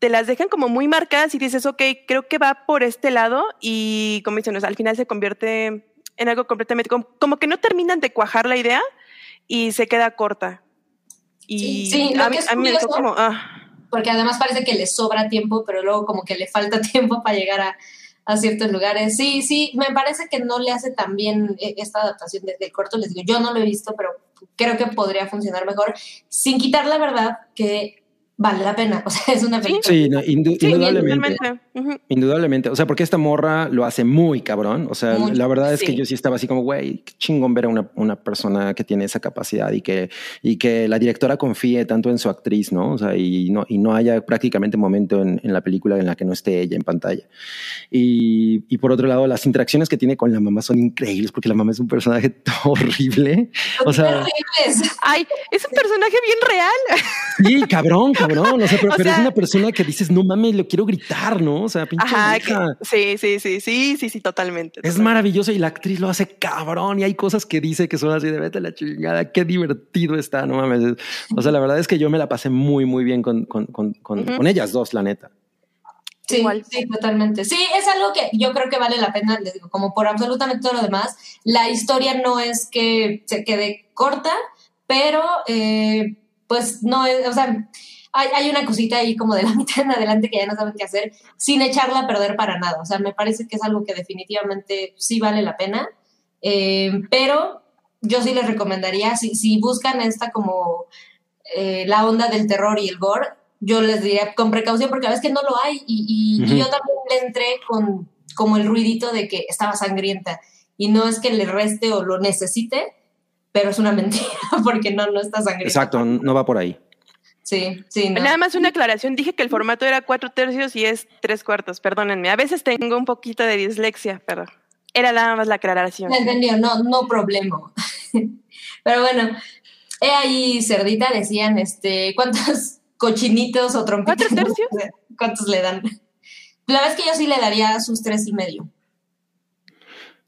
te las dejan como muy marcadas y dices, ok, creo que va por este lado y como dicen, o sea, al final se convierte en algo completamente, como, como que no terminan de cuajar la idea y se queda corta. Y Sí, sí, a, mí, a mí me dejó como, ah, porque además parece que le sobra tiempo, pero luego como que le falta tiempo para llegar a, ciertos lugares. Sí, sí, me parece que no le hace tan bien eh, esta adaptación desde el corto, les digo, yo no lo he visto, pero creo que podría funcionar mejor, sin quitar la verdad que vale la pena, o sea, es una película. Sí, no, indu- sí, indudablemente. Indudablemente, o sea, porque esta morra lo hace muy cabrón. O sea, Mucho, la verdad es que sí. yo sí estaba así como, güey, qué chingón ver a una, una persona que tiene esa capacidad y que, y que la directora confíe tanto en su actriz, ¿no? O sea, y no, y no haya prácticamente momento en, en la película en la que no esté ella en pantalla. Y, y por otro lado, las interacciones que tiene con la mamá son increíbles porque la mamá es un personaje horrible. O sea. Ay, es un personaje bien real. sí, cabrón, cabrón. O sea, pero, O pero es una persona que dices, no mames, lo quiero gritar, ¿no? O sea, pinche Ajá, que- sí, sí, sí, sí, sí, sí, totalmente. Es totalmente. maravilloso y la actriz lo hace cabrón y hay cosas que dice que son así de vete a la chingada, qué divertido está, no mames. O sea, la verdad es que yo me la pasé muy, muy bien con, con, con, con, con ellas dos, la neta. Sí, Igual. sí, totalmente. Sí, es algo que yo creo que vale la pena, les digo, como por absolutamente todo lo demás. La historia no es que se quede corta, pero eh, pues no es, o sea, hay, hay una cosita ahí como de la mitad en adelante que ya no saben qué hacer, sin echarla a perder para nada. O sea, me parece que es algo que definitivamente sí vale la pena. Eh, pero yo sí les recomendaría, si, si buscan esta como eh, la onda del terror y el gore, yo les diría con precaución porque a veces que no lo hay y, y- y Ujú. yo también le entré con como el ruidito de que estaba sangrienta y no es que le reste o lo necesite, pero es una mentira porque no, no está sangrienta. Exacto, no va por ahí. Sí, sí, no. Nada más una aclaración, dije que el formato era cuatro tercios y es tres cuartos, perdónenme. A veces tengo un poquito de dislexia, pero era nada más la aclaración. Me entendió, no, no problema. Pero bueno, he ahí, Cerdita, decían, este, ¿cuántos cochinitos o trompitos? ¿Cuatro tercios? ¿Cuántos le dan? La verdad es que yo sí le daría sus tres y medio.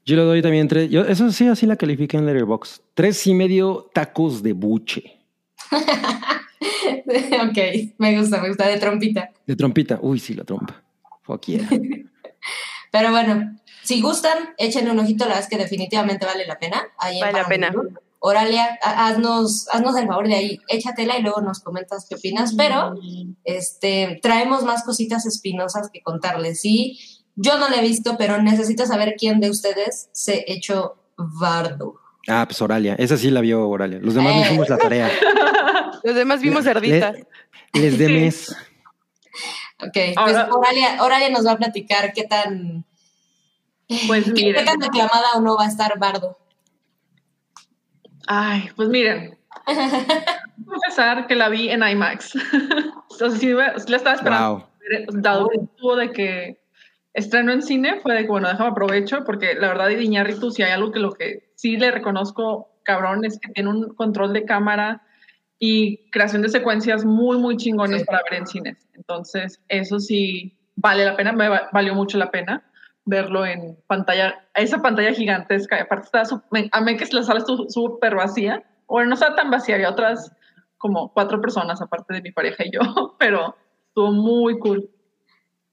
Yo le doy también tres, yo, eso sí, así la califiqué en Letterboxd. Tres y medio tacos de buche. ok, me gusta, me gusta, de trompita. De trompita. Uy, sí, la trompa. Fuck yeah. Pero bueno, si gustan, échenle un ojito, la verdad es que definitivamente vale la pena. Ahí Vale la pena. Oralia, ha- haznos, haznos el favor de ahí, échatela y luego nos comentas qué opinas, pero este, traemos más cositas espinosas que contarles. Sí, yo no la he visto, pero necesito saber quién de ustedes se echó bardo. Ah, pues Oralia. Esa sí la vio Oralia. Los demás no Eh. hicimos la tarea. Los demás vimos cerdita. Le- les de Sí. mes. Ok, pues Oralia, Oralia nos va a platicar qué tan, Pues qué, qué tan reclamada o no va a estar Bardo. Ay, pues miren. Voy a empezar que la vi en IMAX. o sea, sí, la estaba esperando. Wow. Dado el tuvo de que estreno en cine, fue de que, bueno, déjame aprovecho, porque la verdad, Iñárritu, si hay algo que lo que sí le reconozco, cabrón, es que tiene un control de cámara y creación de secuencias muy, muy chingones Sí. para ver en cines. Entonces, eso sí vale la pena, me va- valió mucho la pena verlo en pantalla, esa pantalla gigantesca. Aparte, me- a mí que la sala estuvo súper vacía. Bueno, no estaba tan vacía, había otras como cuatro personas aparte de mi pareja y yo, pero estuvo muy cool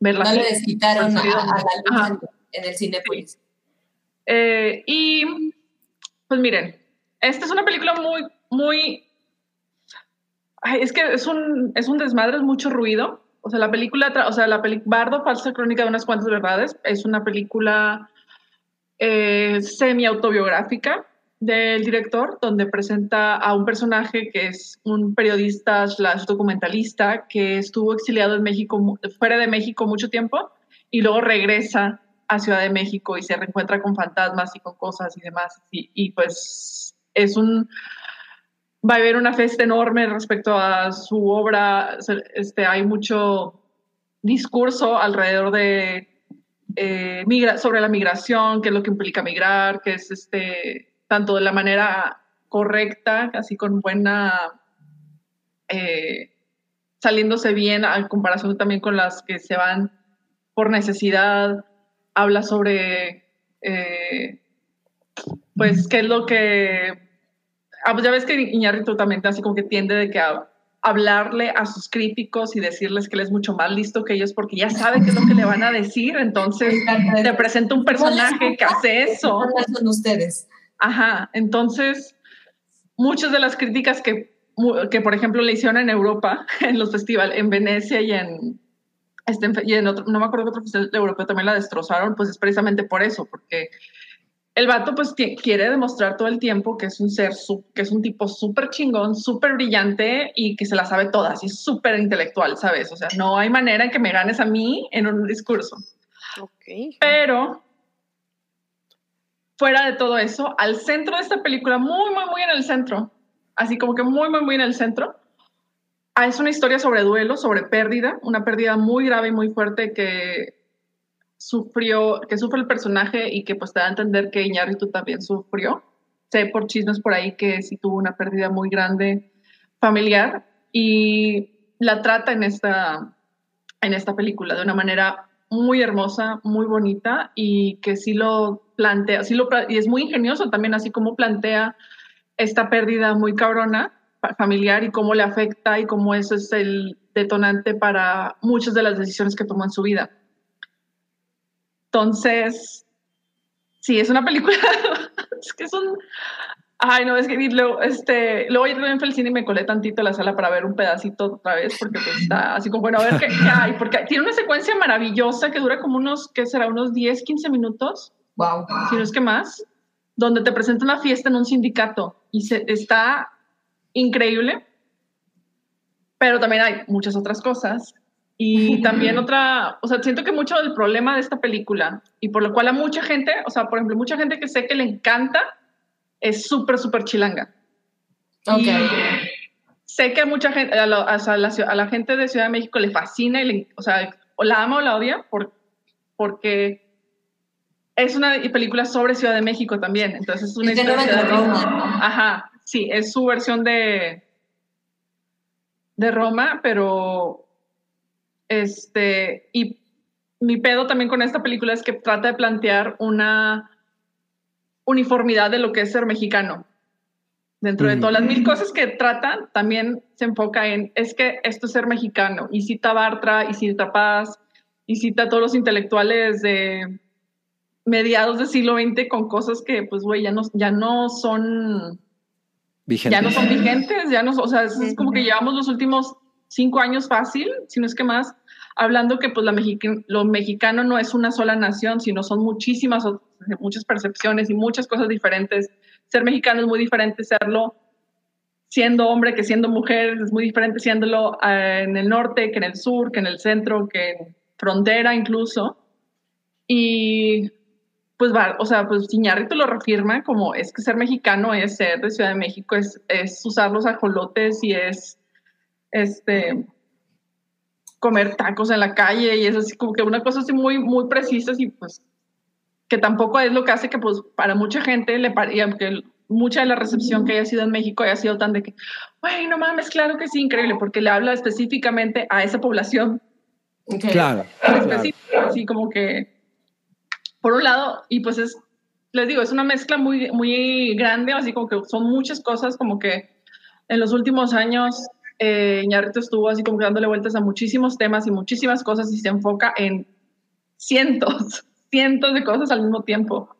verla. No le desquitaron a, a la luz en, en el Cinepolis. Eh, y pues miren, esta es una película muy, muy... Ay, es que es un, es un desmadre, es mucho ruido. O sea, la película, o sea, la película Bardo, falsa crónica de unas cuantas verdades, es una película eh, semi-autobiográfica del director, donde presenta a un personaje que es un periodista slash documentalista que estuvo exiliado en México, fuera de México mucho tiempo y luego regresa a Ciudad de México y se reencuentra con fantasmas y con cosas y demás. Y, pues es un... Va a haber una fiesta enorme respecto a su obra. Este, hay mucho discurso alrededor de eh, sobre la migración, qué es lo que implica migrar, que es este, tanto de la manera correcta, así con buena, eh, saliéndose bien en comparación también con las que se van por necesidad, habla sobre, eh, pues, qué es lo que, ah, pues ya ves que Iñárritu también así como que tiende de que a, hablarle a sus críticos y decirles que él es mucho más listo que ellos porque ya sabe qué es lo que le van a decir, entonces te presenta un personaje que hace eso. Son ustedes. Ajá, entonces muchas de las críticas que, que por ejemplo le hicieron en Europa, en los festivales, en Venecia y en, este, y en otro, no me acuerdo qué otro festival europeo también la destrozaron, pues es precisamente por eso, porque el vato pues quiere demostrar todo el tiempo que es un ser, que es un tipo súper chingón, súper brillante y que se la sabe todas y es súper intelectual, ¿sabes? O sea, no hay manera en que me ganes a mí en un discurso. Ok. Pero fuera de todo eso, al centro de esta película, muy, muy, muy en el centro, así como que muy, muy, muy en el centro, ah, es una historia sobre duelo, sobre pérdida, una pérdida muy grave y muy fuerte que sufrió, que sufre el personaje y que pues te da a entender que Iñárritu también sufrió. Sé por chismes por ahí que sí tuvo una pérdida muy grande familiar y la trata en esta, en esta película de una manera muy hermosa, muy bonita y que sí lo plantea, sí lo, y es muy ingenioso también, así como plantea esta pérdida muy cabrona fa- familiar y cómo le afecta y cómo eso es el detonante para muchas de las decisiones que tomó en su vida. Entonces, sí, es una película, es que es un... Ay, no, es que luego, este, luego ayer también fui al cine y me colé tantito a la sala para ver un pedacito otra vez, porque pues está así como, bueno, a ver qué, qué hay, porque tiene una secuencia maravillosa que dura como unos, ¿qué será? Unos 10, 15 minutos, Wow. si no es que más, donde te presenta una fiesta en un sindicato y se, está increíble, pero también hay muchas otras cosas. Y también otra, o sea, siento que mucho del problema de esta película y por lo cual a mucha gente, o sea, por ejemplo, mucha gente que sé que le encanta, es súper, súper chilanga. Ok. Y sé que a mucha gente, a la, o sea, a la ciu- a la gente de Ciudad de México le fascina, y le- o sea, o la ama o la odia por, porque es una película sobre Ciudad de México también. Entonces es una historia de Ciudad de México. Roma. Ajá, sí, es su versión de, de Roma, pero este, y mi pedo también con esta película es que trata de plantear una uniformidad de lo que es ser mexicano. Dentro de todas las mil cosas que tratan, también se enfoca en, es que esto es ser mexicano. Y cita a Bartra, y cita a Paz, y cita a todos los intelectuales de mediados del siglo XX con cosas que, pues, güey, ya no, ya no son ya no son vigentes, ya no, o sea, es como que llevamos los últimos cinco años fácil, si no es que más, hablando que pues la lo mexicano no es una sola nación, sino son muchísimas, muchas percepciones y muchas cosas diferentes. Ser mexicano es muy diferente serlo siendo hombre que siendo mujer, es muy diferente siéndolo eh, en el norte que en el sur, que en el centro, que en frontera incluso. Y pues va, o sea, pues Iñárritu lo reafirma como es que ser mexicano es ser de Ciudad de México, es, es usar los ajolotes y es este comer tacos en la calle y es así como que una cosa así muy, muy precisa y pues que tampoco es lo que hace que pues para mucha gente le y aunque mucha de la recepción que haya sido en México haya sido tan de que, güey, no mames, claro que sí, increíble, porque le habla específicamente a esa población. Claro. Así como que, por un lado, y pues es, les digo, es una mezcla muy, muy grande, así como que son muchas cosas, como que en los últimos años eh, estuvo así como dándole vueltas a muchísimos temas y muchísimas cosas y se enfoca en cientos, cientos de cosas al mismo tiempo.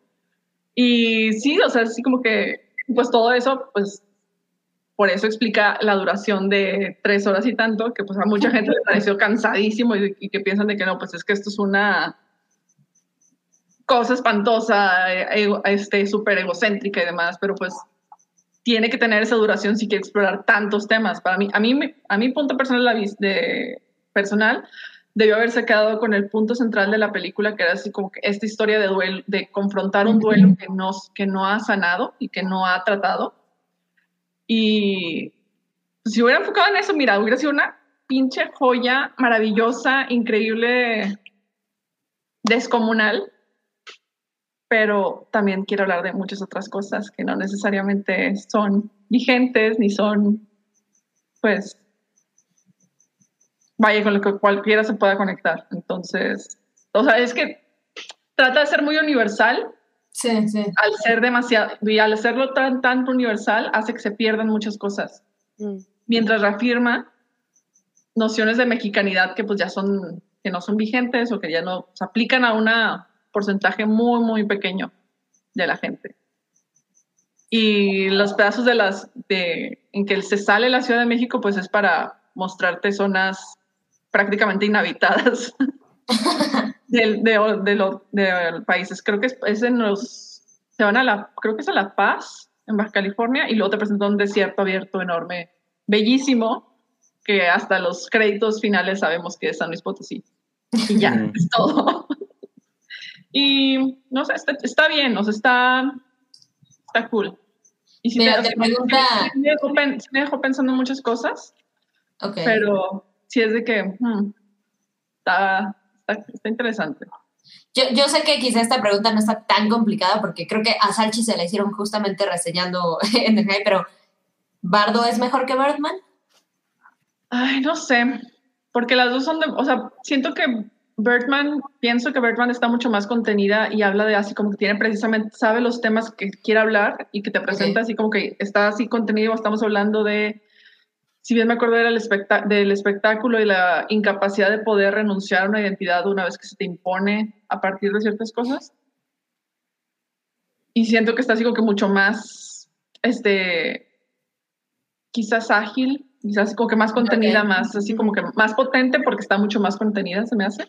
Y sí, o sea, así como que, pues todo eso, pues por eso explica la duración de tres horas y tanto, que pues a mucha gente le pareció cansadísimo y, y que piensan de que no, pues es que esto es una cosa espantosa, eh, este, súper egocéntrica y demás, pero pues tiene que tener esa duración si quiere explorar tantos temas. Para mí, a mí, a mi punto personal, de, personal, debió haberse quedado con el punto central de la película, que era así como que esta historia de duelo, de confrontar un duelo que no, que no ha sanado y que no ha tratado. Y si hubiera enfocado en eso, mira, hubiera sido una pinche joya maravillosa, increíble, descomunal pero también quiero hablar de muchas otras cosas que no necesariamente son vigentes ni son, pues, vaya con lo que cualquiera se pueda conectar. Entonces, o sea, es que trata de ser muy universal. Sí, sí. Al ser demasiado, y al hacerlo tan, tanto universal, hace que se pierdan muchas cosas. Mm. Mientras reafirma nociones de mexicanidad que pues ya son, que no son vigentes o que ya no se aplican a una porcentaje muy, muy pequeño de la gente. Y los pedazos de las, de, en que se sale la Ciudad de México, pues es para mostrarte zonas prácticamente inhabitadas del, de, de, los países. Creo que es, en los, se van a la, creo que es a La Paz, en Baja California, y luego te presenta un desierto abierto enorme, bellísimo, que hasta los créditos finales sabemos que es San Luis Potosí. Y ya, es todo. Y no sé, está, bien, o sea, está, está cool. Y si me, dejó, pensando en muchas cosas, okay. pero sí es de que hmm, está, está, interesante. Yo, yo, sé que quizá esta pregunta no está tan complicada porque creo que a Salchi se la hicieron justamente reseñando en el pero ¿Bardo es mejor que Birdman? Ay, no sé, porque las dos son de, o sea, siento que Bertman, pienso que Bertman está mucho más contenida y habla de así como que tiene precisamente, sabe los temas que quiere hablar y que te presenta así como que está así contenido, estamos hablando de, si bien me acuerdo del, del espectáculo y la incapacidad de poder renunciar a una identidad una vez que se te impone a partir de ciertas cosas. Y siento que está así como que mucho más, este, quizás ágil quizás como que más contenida, más así como que más potente porque está mucho más contenida, se me hace.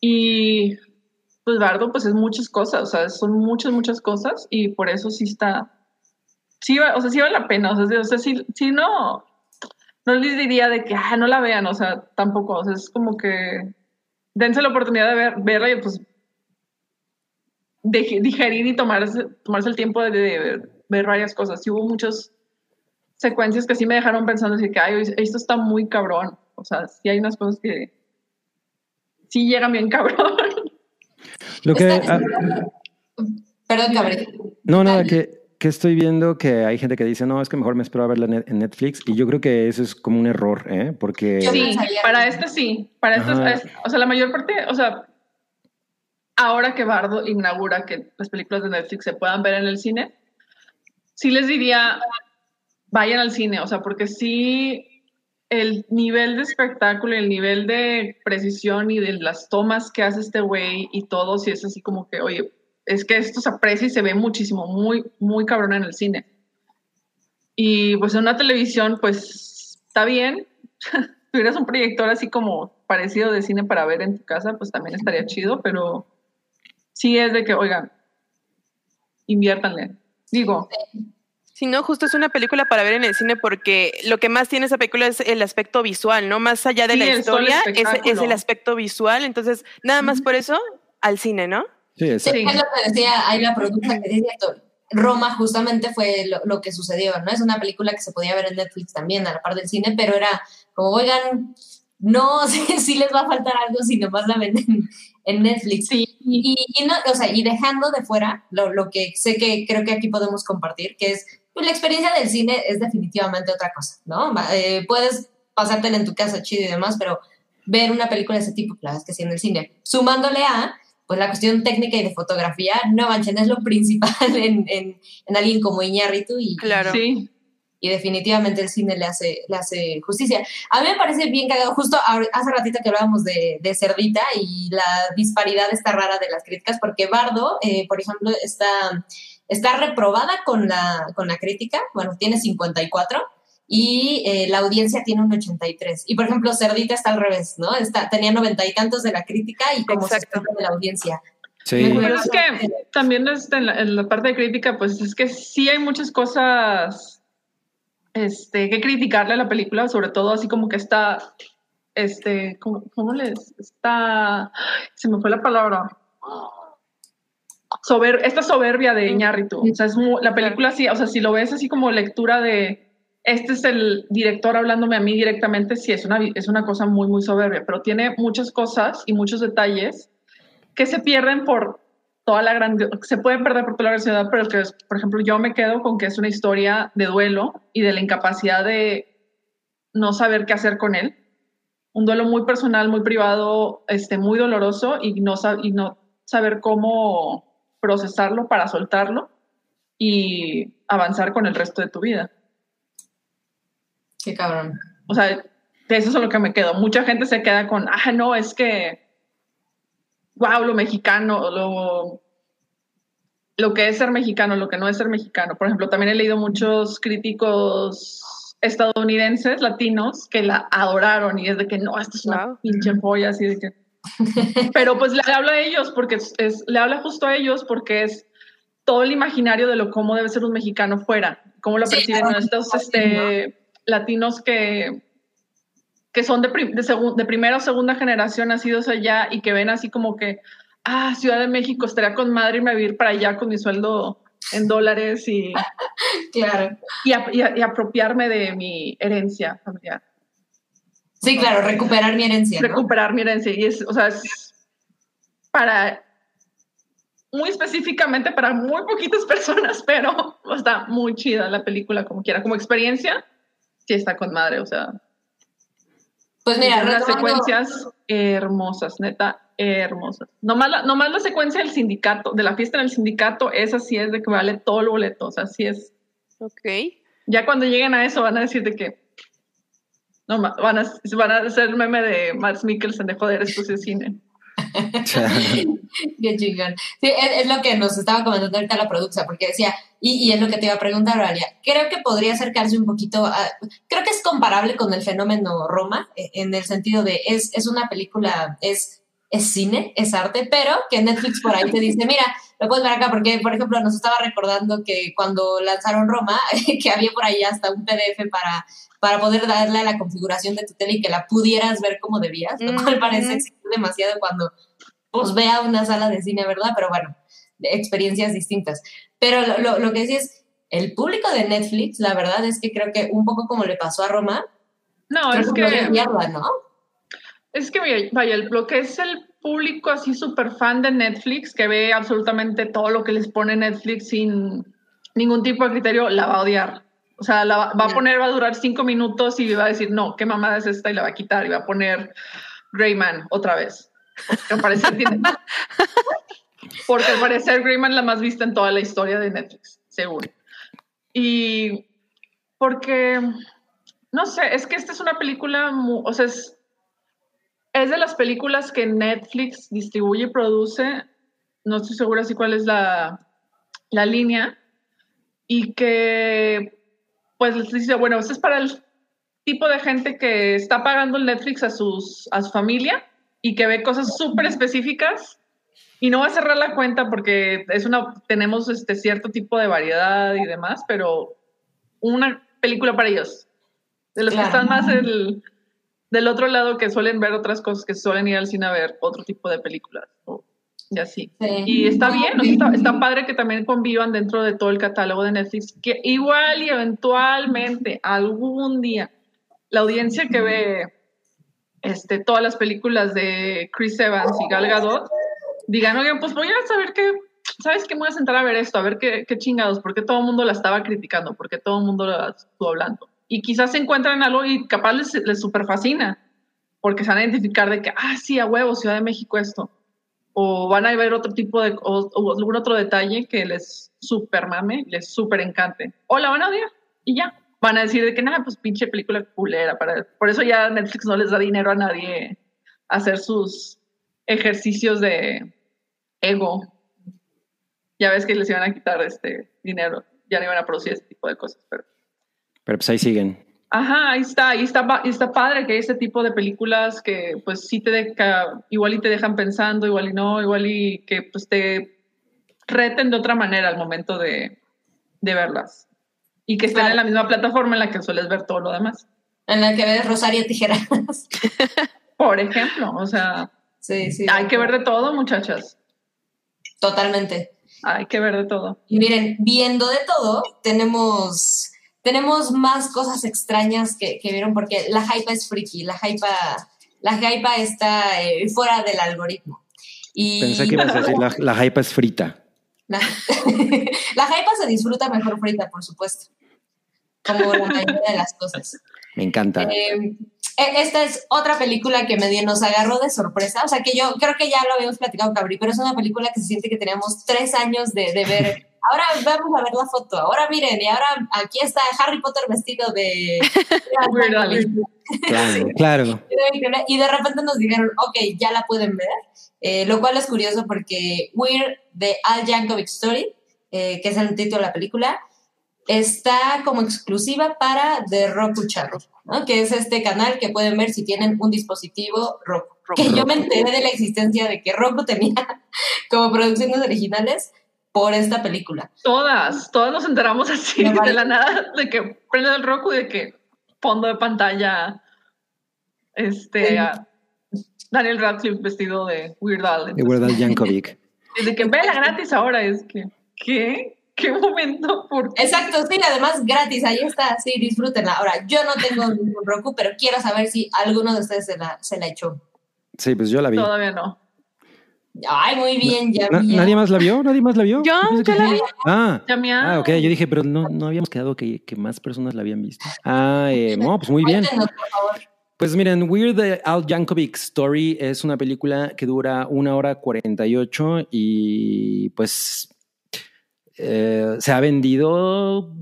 Y pues Bardo, pues es muchas cosas, o sea, son muchas, muchas cosas y por eso sí está, sí, o sea, sí vale la pena, o sea, o sea sí, no, no les diría de que, ah, no la vean, o sea, tampoco, o sea, es como que dense la oportunidad de ver, verla y pues de, digerir y tomarse, tomarse el tiempo de, de ver varias cosas. Sí hubo muchos secuencias que sí me dejaron pensando así que, ay, esto está muy cabrón. O sea, sí hay unas cosas que sí llegan bien cabrón. Lo que... Ah, Perdón, Gabriel. No, nada, que, que estoy viendo que hay gente que dice, no, es que mejor me espero a verla en Netflix. Y yo creo que eso es como un error, ¿eh? Porque... Sí, para este sí. Para este, o sea, la mayor parte, o sea, ahora que Bardo inaugura que las películas de Netflix se puedan ver en el cine, sí les diría, vayan al cine, o sea, porque sí, el nivel de espectáculo y el nivel de precisión y de las tomas que hace este güey y todo, sí es así como que, oye, es que esto se aprecia y se ve muchísimo, muy, muy cabrón en el cine. Y pues en una televisión, pues está bien. si tuvieras un proyector así como parecido de cine para ver en tu casa, pues también estaría chido, pero sí es de que, oigan, inviértanle. Digo, Si no, justo es una película para ver en el cine porque lo que más tiene esa película es el aspecto visual, ¿no? Más allá de Sí, la historia, es, es el aspecto visual. Entonces, nada más por eso, al cine, ¿no? Sí, Sí, exacto. es lo que decía ahí la productora que dice esto. Roma justamente fue lo, lo que sucedió, ¿no? Es una película que se podía ver en Netflix también, a la par del cine, pero era como, oigan, no, sí, sí les va a faltar algo si nomás la venden en Netflix. sí, Y, y no, o sea, y dejando de fuera lo, lo que sé que creo que aquí podemos compartir, que es pues, la experiencia del cine es definitivamente otra cosa, ¿no? Eh, puedes pasártela en tu casa chido y demás, pero ver una película de ese tipo, la verdad es que sí en el cine, sumándole a pues la cuestión técnica y de fotografía, no manchen, es lo principal en, en, en alguien como Iñárritu y, Claro. sí. y definitivamente el cine le hace, le hace justicia. A mí me parece bien cagado, justo hace ratito que hablábamos de, de Cerdita y la disparidad esta rara de las críticas, porque Bardo, eh, por ejemplo, está, está reprobada con la, con la crítica, bueno, tiene 54 y eh, la audiencia tiene un 83. Y por ejemplo, Cerdita está al revés, ¿no? Está, tenía noventa y tantos de la crítica y como Exacto. 60 de la audiencia. Sí. Pero es que también en, la, en la parte de crítica, pues es que sí hay muchas cosas este, que criticarle a la película, sobre todo así como que está, este, ¿cómo, cómo les? Está, se me fue la palabra. Sober, esta soberbia de Iñárritu. O sea, es la película sí, o sea, si lo ves así como lectura de este es el director hablándome a mí directamente, sí, es una, es una cosa muy, muy soberbia, pero tiene muchas cosas y muchos detalles que se pierden por toda la gran, se pueden perder por toda la grandiosidad, pero que, por ejemplo, yo me quedo con que es una historia de duelo y de la incapacidad de no saber qué hacer con él. Un duelo muy personal, muy privado, este, muy doloroso no, y no saber cómo procesarlo para soltarlo y avanzar con el resto de tu vida. Qué cabrón. O sea, de eso es a lo que me quedo. Mucha gente se queda con, ah, no, es que, wow, lo mexicano, lo, lo que es ser mexicano, lo que no es ser mexicano. Por ejemplo, también he leído muchos críticos estadounidenses, latinos, que la adoraron y es de que no, esto es una Wow. pinche joya, así de que... Pero pues le habla a ellos porque es, es- le habla justo a ellos porque es todo el imaginario de lo cómo debe ser un mexicano fuera, cómo lo Sí, perciben claro. estos este, latinos que, que son de, prim- de, segun- de primera o segunda generación nacidos allá y que ven así como que, ah, Ciudad de México, estaría con madre irme a vivir para allá con mi sueldo en dólares y, Claro. y, y y apropiarme de mi herencia familiar, Sí, claro, recuperar mi herencia. ¿no? recuperar mi herencia. Y es, o sea, es para, muy específicamente para muy poquitas personas, pero está muy chida la película como quiera. Como experiencia, sí está con madre, o sea, Pues mira, unas secuencias hermosas, neta, hermosas. Nomás la, nomás la secuencia del sindicato, de la fiesta en el sindicato, esa sí es de que vale todo el boleto, o sea, sí es. Ok. Ya cuando lleguen a eso van a decir de que. No, van a, van a hacer el meme de Max Mikkelsen de joder, esto es cine. Qué chingón. Sí, es, es lo que nos estaba comentando ahorita la producción, porque decía, y, y es lo que te iba a preguntar, Oralia, creo que podría acercarse un poquito a, creo que es comparable con el fenómeno Roma, eh, en el sentido de, es, es una película, es, es cine, es arte, pero que Netflix por ahí te dice, mira, lo puedes ver acá, porque, por ejemplo, nos estaba recordando que cuando lanzaron Roma, que había por ahí hasta un PDF para, para poder darle a la configuración de tu tele y que la pudieras ver como debías, lo cual parece demasiado cuando pues vea una sala de cine, ¿verdad? Pero bueno, experiencias distintas. Pero lo, lo, lo que decía es, el público de Netflix, la verdad es que creo que un poco como le pasó a Roma, No, es que no le que. mierda, ¿no? Es que, vaya, lo que es el público así súper fan de Netflix, que ve absolutamente todo lo que les pone Netflix sin ningún tipo de criterio, la va a odiar. O sea, la va, va a poner, va a durar cinco minutos y va a decir, no, qué mamada es esta, y la va a quitar y va a poner Greyman otra vez. Porque al parecer tiene... Greyman la más vista en toda la historia de Netflix, seguro. Y porque, no sé, es que esta es una película, o sea, es, es de las películas que Netflix distribuye y produce, no estoy segura si cuál es la, la línea, y que pues les dice, bueno, esto es para el tipo de gente que está pagando el Netflix a, sus, a su familia y que ve cosas súper específicas y no va a cerrar la cuenta porque es una, tenemos este cierto tipo de variedad y demás, pero una película para ellos. De los que están más el, del otro lado que suelen ver otras cosas, que suelen ir al cine a ver otro tipo de películas. y así. Y está bien, está, está, padre que también convivan dentro de todo el catálogo de Netflix, que igual y eventualmente, algún día, la audiencia que ve este, todas las películas de Chris Evans y Gal Gadot, digan, oigan, pues voy a saber qué, ¿sabes qué? Me voy a sentar a ver esto, a ver qué, qué chingados, porque todo el mundo la estaba criticando, porque todo el mundo la estuvo hablando. Y quizás se encuentran algo y capaz les, les super fascina, porque se van a identificar de que, ah, sí, a huevo, Ciudad de México esto. O van a ver otro tipo de, o, o algún otro detalle que les super mame, les super encante. O la van a odiar y ya. Van a decir de que, nada, pues pinche película culera. Para, por eso ya Netflix no les da dinero a nadie a hacer sus ejercicios de ego ya ves que les iban a quitar este dinero, ya no iban a producir este tipo de cosas, pero... Pero pues ahí siguen. Ajá, ahí está, ahí está, está padre que hay este tipo de películas que pues sí te deja, igual y te dejan pensando, igual y no, igual y que pues te reten de otra manera al momento de, de verlas. Y que estén en la misma plataforma en la que sueles ver todo lo demás. En la que ves Rosario Tijeras. Por ejemplo, o sea, sí, sí, hay que ver de todo, muchachas. Totalmente. Hay que ver de todo. Y miren, viendo de todo, tenemos, tenemos más cosas extrañas que, que vieron, porque la hype es freaky, la hype, la hype está eh, fuera del algoritmo. Y, Pensé que ibas a decir, la, la hype es frita. La, la hype se disfruta mejor frita, por supuesto. Como la mayoría de las cosas. Me encanta. Eh, esta es otra película que medio nos agarró de sorpresa. O sea, que yo creo que ya lo habíamos platicado, Cabri, pero es una película que se siente que teníamos tres años de, de ver. Ahora vamos a ver la foto. Ahora miren, y ahora aquí está Harry Potter vestido de. claro, claro. Y de repente nos dijeron, ok, ya la pueden ver. Eh, lo cual es curioso porque We're the Al Yankovic Story, eh, que es el título de la película, está como exclusiva para The Roku Channel, ¿no? que es este canal que pueden ver si tienen un dispositivo Roku. Roku. Que yo me enteré de la existencia de que Roku tenía como producciones originales por esta película. Todas, todas nos enteramos así de la nada, de que prende el Roku y de que fondo de pantalla, este, sí. Daniel Radcliffe vestido de Weird Al. De Weird Al Yankovic. Y de que vela gratis ahora, es que, ¿qué? qué momento. Por... Exacto, sí, además gratis, ahí está, sí, disfrútenla. Ahora, yo no tengo un Roku, pero quiero saber si alguno de ustedes se la, se la echó. Sí, pues yo la vi. Todavía no. Ay, muy bien, ya ¿Na, ¿Nadie más la vio? ¿Nadie más la vio? Yo, yo la vi. Ah, ah, ok, yo dije, pero no, no habíamos quedado que, que más personas la habían visto. Ah, eh, no, pues muy bien. Cuéntenos, por favor. Pues miren, We're the Al Yankovic Story es una película que dura una hora 48 y pues eh, se ha vendido,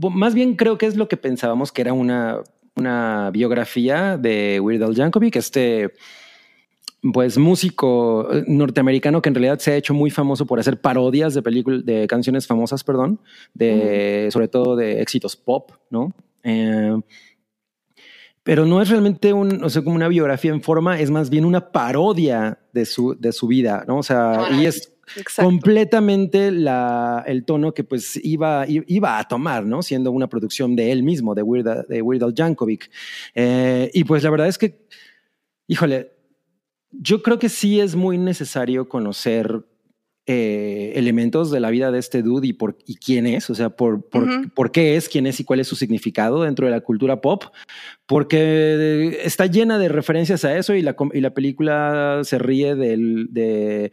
más bien creo que es lo que pensábamos que era una, una biografía de Weird Al Yankovic, este pues músico norteamericano que en realidad se ha hecho muy famoso por hacer parodias de películas, de canciones famosas, perdón, de, uh -huh. sobre todo de éxitos pop, ¿no? Eh, pero no es realmente un, o sea, como una biografía en forma, es más bien una parodia de su, de su vida, ¿no? O sea, y es Exacto. completamente la, el tono que pues iba, iba a tomar, ¿no? Siendo una producción de él mismo, de Weird, de Weird Al Yankovic. Eh, y pues la verdad es que, híjole, yo creo que sí es muy necesario conocer eh, elementos de la vida de este dude y, por, y quién es, o sea, por, por, uh -huh. por, qué es, quién es y cuál es su significado dentro de la cultura pop, porque está llena de referencias a eso y la, y la película se ríe del, de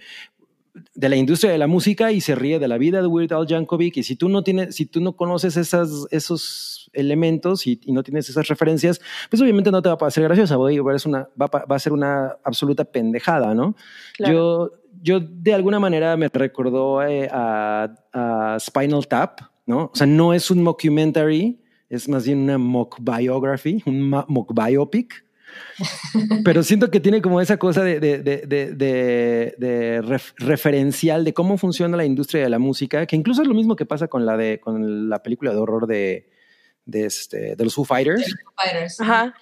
de la industria de la música y se ríe de la vida de Weird Al Yankovic y si tú no tienes, si tú no conoces esas, esos elementos y, y, no tienes esas referencias, pues obviamente no te va a parecer graciosa, va a, una, va, va a ser una absoluta pendejada, ¿no? Claro. Yo, yo de alguna manera me recordó eh, a, a, Spinal Tap, ¿no? O sea, no es un mockumentary, es más bien una mock biography, un mock biopic, pero siento que tiene como esa cosa de, de, de, de ref, referencial de cómo funciona la industria de la música, que incluso es lo mismo que pasa con la, de, con la película de horror de, de, este, de los Foo Fighters. Fighters. Ajá.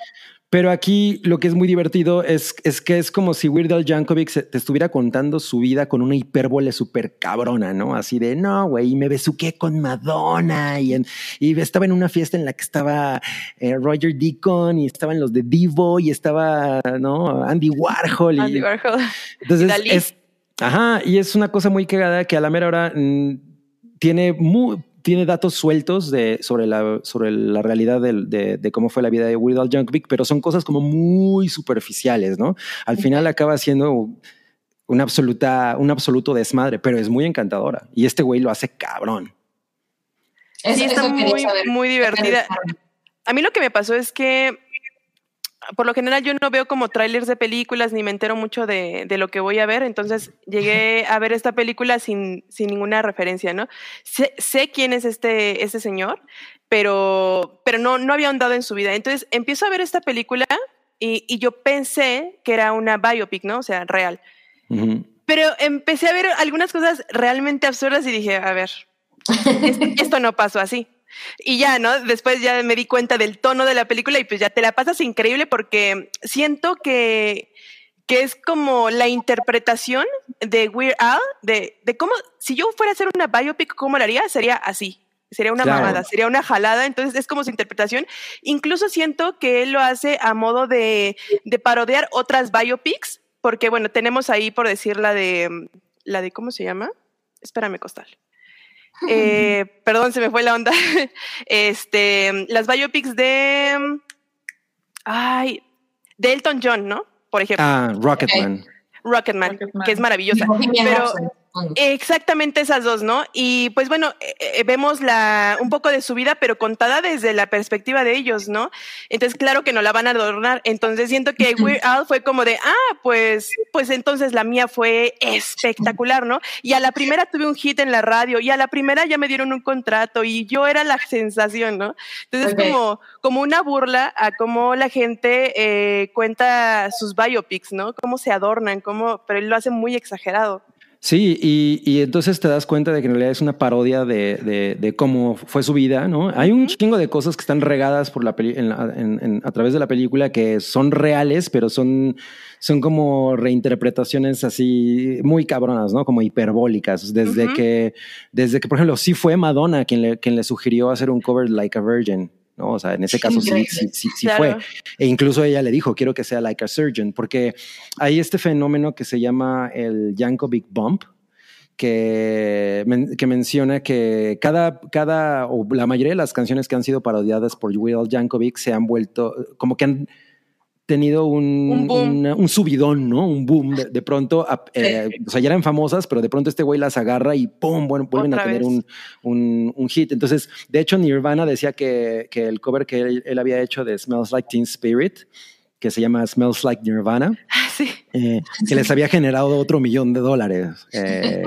Pero aquí lo que es muy divertido es, es que es como si Weird Al Yankovic se- te estuviera contando su vida con una hipérbole súper cabrona, ¿no? Así de, no, güey, y me besuqué con Madonna y, en- y estaba en una fiesta en la que estaba eh, Roger Deacon y estaban los de Divo y estaba, ¿no? Andy Warhol. Y, Andy Warhol. entonces Dalí. es, ajá, y es una cosa muy cagada que a la mera hora mm, tiene muy, tiene datos sueltos de, sobre, la, sobre la realidad de, de cómo fue la vida de Weird Al Yankovic, pero son cosas como muy superficiales, ¿no? Al final acaba siendo una absoluta, un absoluto desmadre, pero es muy encantadora. Y este güey lo hace cabrón. Sí, está muy, muy divertida. A mí lo que me pasó es que por lo general yo no veo como trailers de películas ni me entero mucho de, de lo que voy a ver, entonces llegué a ver esta película sin, sin ninguna referencia, ¿no? Sé, sé quién es este, este señor, pero, pero no, no había ahondado en su vida. Entonces empiezo a ver esta película y, y yo pensé que era una biopic, ¿no? O sea, real. Pero empecé a ver algunas cosas realmente absurdas y dije, a ver, esto, esto no pasó así. Y ya, ¿no? Después ya me di cuenta del tono de la película y pues ya te la pasas increíble porque siento que, que es como la interpretación de Weird Al, de, de cómo, si yo fuera a hacer una biopic, ¿cómo lo haría? Sería así. Sería una Claro. mamada, sería una jalada, entonces es como su interpretación. Incluso siento que él lo hace a modo de, de parodiar otras biopics, porque bueno, tenemos ahí por decir la de, la de, ¿cómo se llama? Espérame, Costal. Eh, perdón, se me fue la onda. Este, las biopics de, ay, de Elton John, ¿no? Por ejemplo, Ah, Rocketman. Rocketman, Rocketman. que es maravillosa. Pero. Exactamente esas dos, ¿no? Y pues bueno, eh, eh, vemos la, un poco de su vida, pero contada desde la perspectiva de ellos, ¿no? Entonces, claro que no la van a adornar. Entonces, siento que Weird Al fue como de, ah, pues, pues entonces la mía fue espectacular, ¿no? Y a la primera tuve un hit en la radio y a la primera ya me dieron un contrato y yo era la sensación, ¿no? Entonces, Ok. es como, como una burla a cómo la gente eh, cuenta sus biopics, ¿no? Cómo se adornan, cómo, pero él lo hace muy exagerado. Sí, y, y entonces te das cuenta de que en realidad es una parodia de, de- de cómo fue su vida, ¿no? Hay un chingo de cosas que están regadas por la peli- en la- en- en- a través de la película que son reales, pero son, son como reinterpretaciones así muy cabronas, ¿no? Como hiperbólicas. Desde que, desde que, por ejemplo, sí fue Madonna quien le, quien le sugirió hacer un cover Like a Virgin. ¿No? O sea, en ese caso sí, sí, sí, sí Claro. fue. E incluso ella le dijo, quiero que sea like a surgeon, porque hay este fenómeno que se llama el Yankovic Bump, que, men- que menciona que cada, cada, o la mayoría de las canciones que han sido parodiadas por Will Yankovic se han vuelto, como que han tenido un, Un boom. una- un subidón, ¿no? Un boom de, de pronto, eh, o sea, ya eran famosas, pero de pronto este güey las agarra y ¡pum! Bueno, vuelven Otra a tener un, un, hit. Entonces, de hecho, Nirvana decía que, que el cover que él, él había hecho de Smells Like Teen Spirit, que se llama Smells Like Nirvana, Sí. eh, que les había generado otro millón de dólares. Eh,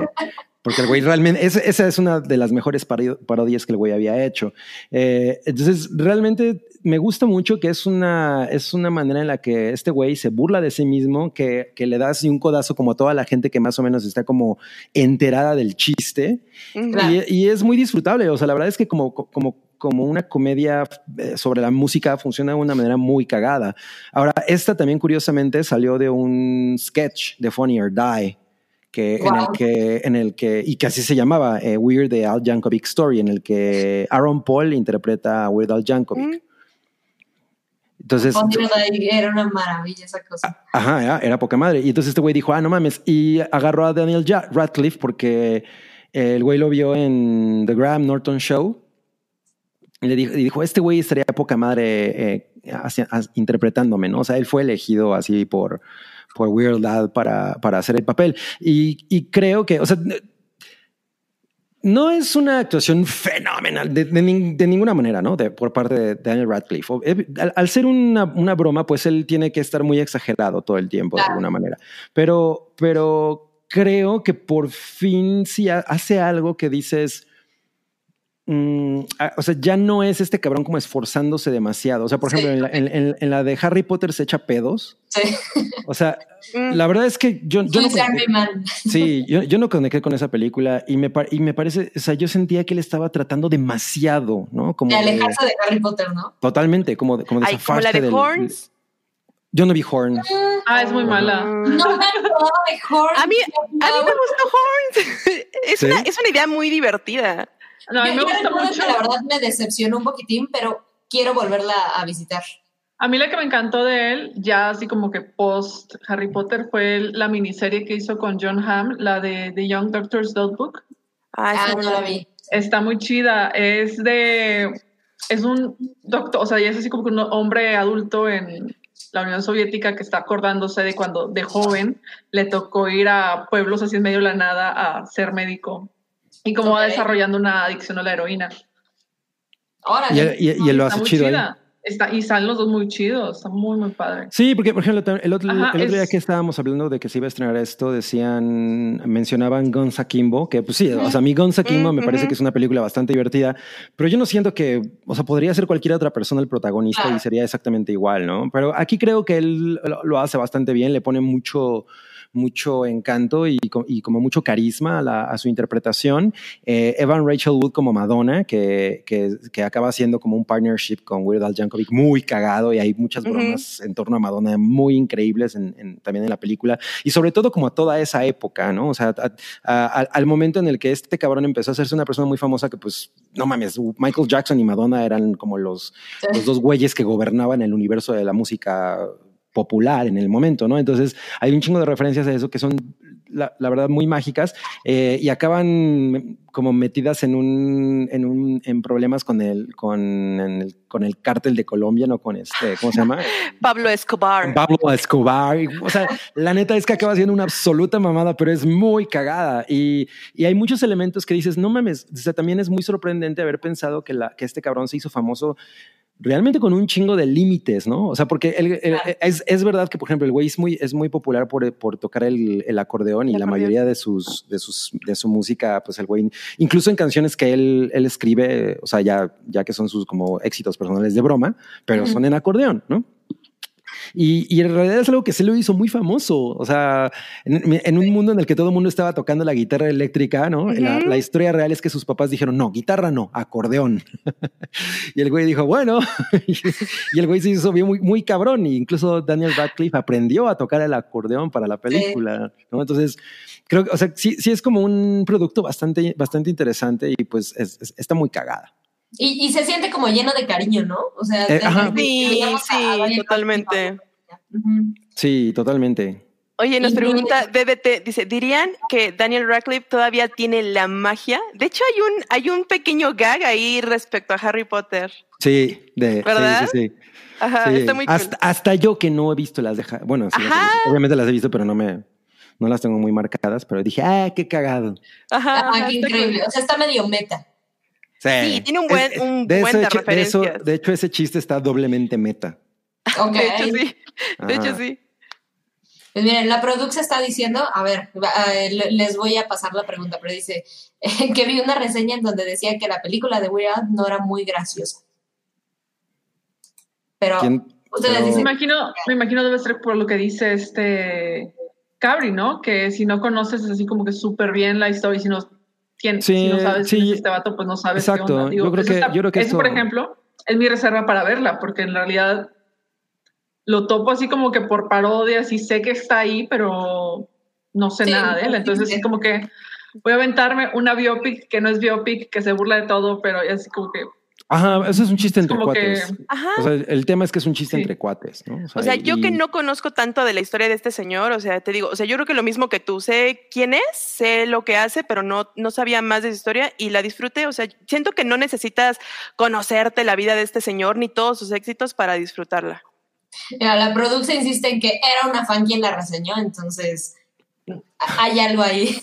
porque el güey realmente, esa, es una de las mejores parodias que el güey había hecho. Eh, entonces, realmente me gusta mucho que es una, es una manera en la que este güey se burla de sí mismo, que, que le da así un codazo como a toda la gente que más o menos está como enterada del chiste. Claro. Y, y es muy disfrutable. O sea, la verdad es que como, como, como una comedia eh, sobre la música funciona de una manera muy cagada. Ahora, esta también curiosamente salió de un sketch de Funny or Die. Que, en, el que, en el que, y que así se llamaba, eh, Weird Al Yankovic Story, en el que Aaron Paul interpreta a Weird Al Yankovic. Mm. Entonces, era una maravilla esa cosa. Ajá, era, era poca madre. Y entonces este güey dijo, ah, no mames. Y agarró a Daniel Radcliffe porque el güey lo vio en The Graham Norton Show. Y le dijo, y dijo este güey estaría poca madre eh, hacia- interpretándome, ¿no? O sea, él fue elegido así por, por Weird Al para, para hacer el papel. Y, y creo que, o sea, no es una actuación fenomenal de, de nin- de ninguna manera, ¿no? De, por parte de Daniel Radcliffe. Eh, Al, al ser una, una broma, pues él tiene que estar muy exagerado todo el tiempo, de alguna manera. Pero, pero creo que por fin sí ha- hace algo que dices, mm, ah, o sea, ya no es este cabrón como esforzándose demasiado. O sea, por Sí. ejemplo, en la, en- en- en la de Harry Potter se echa pedos. Sí. O sea, Mm. la verdad es que yo, yo no conecté, sí, yo, yo no conecté con esa película y me, par- y me parece, o sea, yo sentía que él estaba tratando demasiado, ¿no? Como De alejarse de Harry Potter, ¿no? totalmente, como de, como de Ay, como la de del- Horns. Yo no vi Horns. Ah, es muy mala. No me acuerdo de Horns. A mí, a mí me gustó Horns. es, ¿Sí? una, es una idea muy divertida. No, a mí Yo- me yo gusta mucho. que la verdad me decepcionó un poquitín, pero quiero volverla a visitar. A mí la que me encantó de él, ya así como que post Harry Potter, fue la miniserie que hizo con John Hamm, la de The Young Doctor's Notebook. Ah, Ah, no la vi. Está muy chida. Es de. Es un doctor, o sea, ya es así como que un hombre adulto en la Unión Soviética que está acordándose de cuando de joven le tocó ir a pueblos así en medio de la nada a ser médico y cómo va desarrollando una adicción a la heroína. Órale. Y, él- y- y él lo Está hace muy chido ahí. Está, y salen los dos muy chidos, está muy, muy padre. Sí, porque por ejemplo, el otro, Ajá, el otro día es- que estábamos hablando de que se iba a estrenar esto, decían, mencionaban Guns Akimbo, que pues sí, o sea, a mí Guns Akimbo Mm, me parece que es una película bastante divertida, pero yo no siento que, o sea, podría ser cualquier otra persona el protagonista Claro. y sería exactamente igual, ¿no? Pero aquí creo que él lo, lo hace bastante bien, le pone mucho mucho encanto y, co- y como mucho carisma a, la- a su interpretación. Eh, Evan Rachel Wood como Madonna, que, que, que acaba siendo como un partnership con Weird Al Yankovic muy cagado y hay muchas bromas en torno a Madonna muy increíbles en, en- también en la película y sobre todo como a toda esa época, ¿no? O sea, a- a- a- al momento en el que este cabrón empezó a hacerse una persona muy famosa que pues, no mames, Michael Jackson y Madonna eran como los, los dos güeyes que gobernaban el universo de la música popular en el momento, ¿no? Entonces hay un chingo de referencias a eso que son, la, la verdad, muy mágicas eh, y acaban como metidas en un, en un, en problemas con el, con el, con el cártel de Colombia, ¿no? Con este, ¿cómo se llama? Pablo Escobar. Pablo Escobar. O sea, la neta es que acaba siendo una absoluta mamada, pero es muy cagada. Y, y hay muchos elementos que dices, no mames, o sea, también es muy sorprendente haber pensado que, la, que este cabrón se hizo famoso realmente con un chingo de límites, ¿no? O sea, porque él- él- es, es verdad que, por ejemplo, el güey es muy, es muy popular por, por tocar el, el acordeón y El la acordeón. mayoría de sus, de sus, de su música, pues el güey, incluso en canciones que él, él escribe, o sea, ya, ya que son sus como éxitos personales de broma, pero son en acordeón, ¿no? Y, y en realidad es algo que se lo hizo muy famoso. O sea, en, en un mundo en el que todo el mundo estaba tocando la guitarra eléctrica, ¿no? la, historia real es que sus papás dijeron, no, guitarra no, acordeón. y el güey dijo, bueno, y el güey se hizo bien muy, muy cabrón. Y incluso Daniel Radcliffe aprendió a tocar el acordeón para la película, ¿no? Entonces, creo que, o sea, sí, sí es como un producto bastante, bastante interesante y pues es- es- está muy cagada. Y, y se siente como lleno de cariño, ¿no? O sea, Eh, ajá. Sí, sí, totalmente. Sí, totalmente. Oye, nos pregunta DDT, dice, ¿dirían que Daniel Radcliffe todavía tiene la magia? De hecho, hay un, hay un pequeño gag ahí respecto a Harry Potter. Sí, de, ¿Verdad? sí, sí, sí. Ajá, Sí, está muy cool. hasta, hasta yo que no he visto las de bueno, sí las visto. obviamente las he visto, pero no me no las tengo muy marcadas, pero dije, ah, qué cagado. Ajá, Ajá, ajá, qué cool. increíble. O sea, está medio meta. Sí, tiene un buen- un de, buen eso de hecho, de, eso- referencias. de hecho, ese chiste está doblemente meta. Ok. De hecho, sí. De hecho, sí. Pues miren, la producción está diciendo, a ver, eh, le- les voy a pasar la pregunta, pero dice que vi una reseña en donde decía que la película de Weird Al no era muy graciosa. Pero ¿Quién- ustedes pero- Me dicen, imagino, me imagino debe ser por lo que dice este Cabri, ¿no? Que si no conoces así como que súper bien la historia y si no, quién, Sí, si no sabes quién es este vato, pues no sabes qué Exacto. Yo creo eso que- yo creo que eso, por ejemplo, es mi reserva para verla, porque en realidad lo topo así como que por parodias y sé que está ahí, pero no sé Sí, nada de él. Entonces sí. es como que voy a aventarme una biopic que no es biopic, que se burla de todo, pero es así como que Ajá, eso es un chiste entre como que- cuates. Ajá. O sea, el tema es que es un chiste Sí. entre cuates, ¿no? O sea, yo y- que no conozco tanto de la historia de este señor, o sea, te digo, o sea, yo creo que lo mismo que tú, sé quién es, sé lo que hace, pero no, no sabía más de su historia y la disfruté, o sea, siento que no necesitas conocerte la vida de este señor ni todos sus éxitos para disfrutarla. mira, la producción insiste en que era una fan quien la reseñó, entonces hay algo ahí.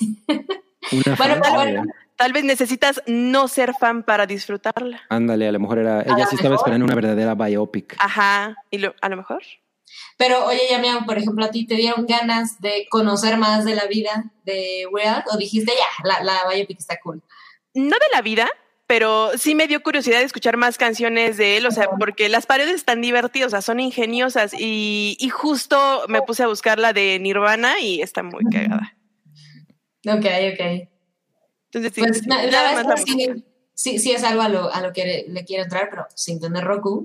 Bueno, pero bueno. Tal vez necesitas no ser fan para disfrutarla. Ándale, a lo mejor era, ella sí estaba mejor. esperando una verdadera biopic. Ajá, y lo- a lo mejor. Pero oye, Yamián, por ejemplo, a ti te dieron ganas de conocer más de la vida de Weird o dijiste ya, la, la biopic está cool. No de la vida, pero sí me dio curiosidad de escuchar más canciones de él, o sea, porque las paredes están divertidas, o sea, son ingeniosas y, y justo me puse a buscar la de Nirvana y está muy cagada. Ok, ok. Entonces, sí, Pues nada verdad más es que sí, sí, sí es algo a lo, a lo que le, le quiero entrar, pero sin tener Roku.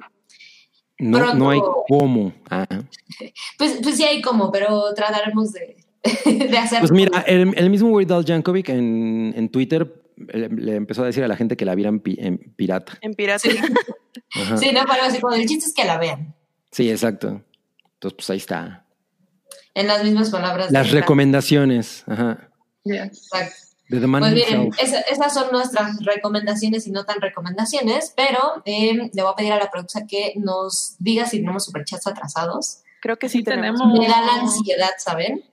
No, Pronto- no hay cómo. Ah. Pues, pues sí hay como, pero trataremos de, de hacer. Pues mira, el, el mismo Weird Al Yankovic en, en Twitter le, le empezó a decir a la gente que la vieran pi- en pirata. en pirata. Sí, sí, no, pero así como el chiste es que la vean. Sí, exacto. Entonces, pues ahí está. En las mismas palabras. Las de- recomendaciones. Ajá. Yes. Exacto. De The Man Pues esa- esas son nuestras recomendaciones y no tan recomendaciones, pero eh, le voy a pedir a la producción que nos diga si tenemos superchats atrasados. Creo que sí, Sí tenemos. tenemos. Me da la ansiedad, ¿saben?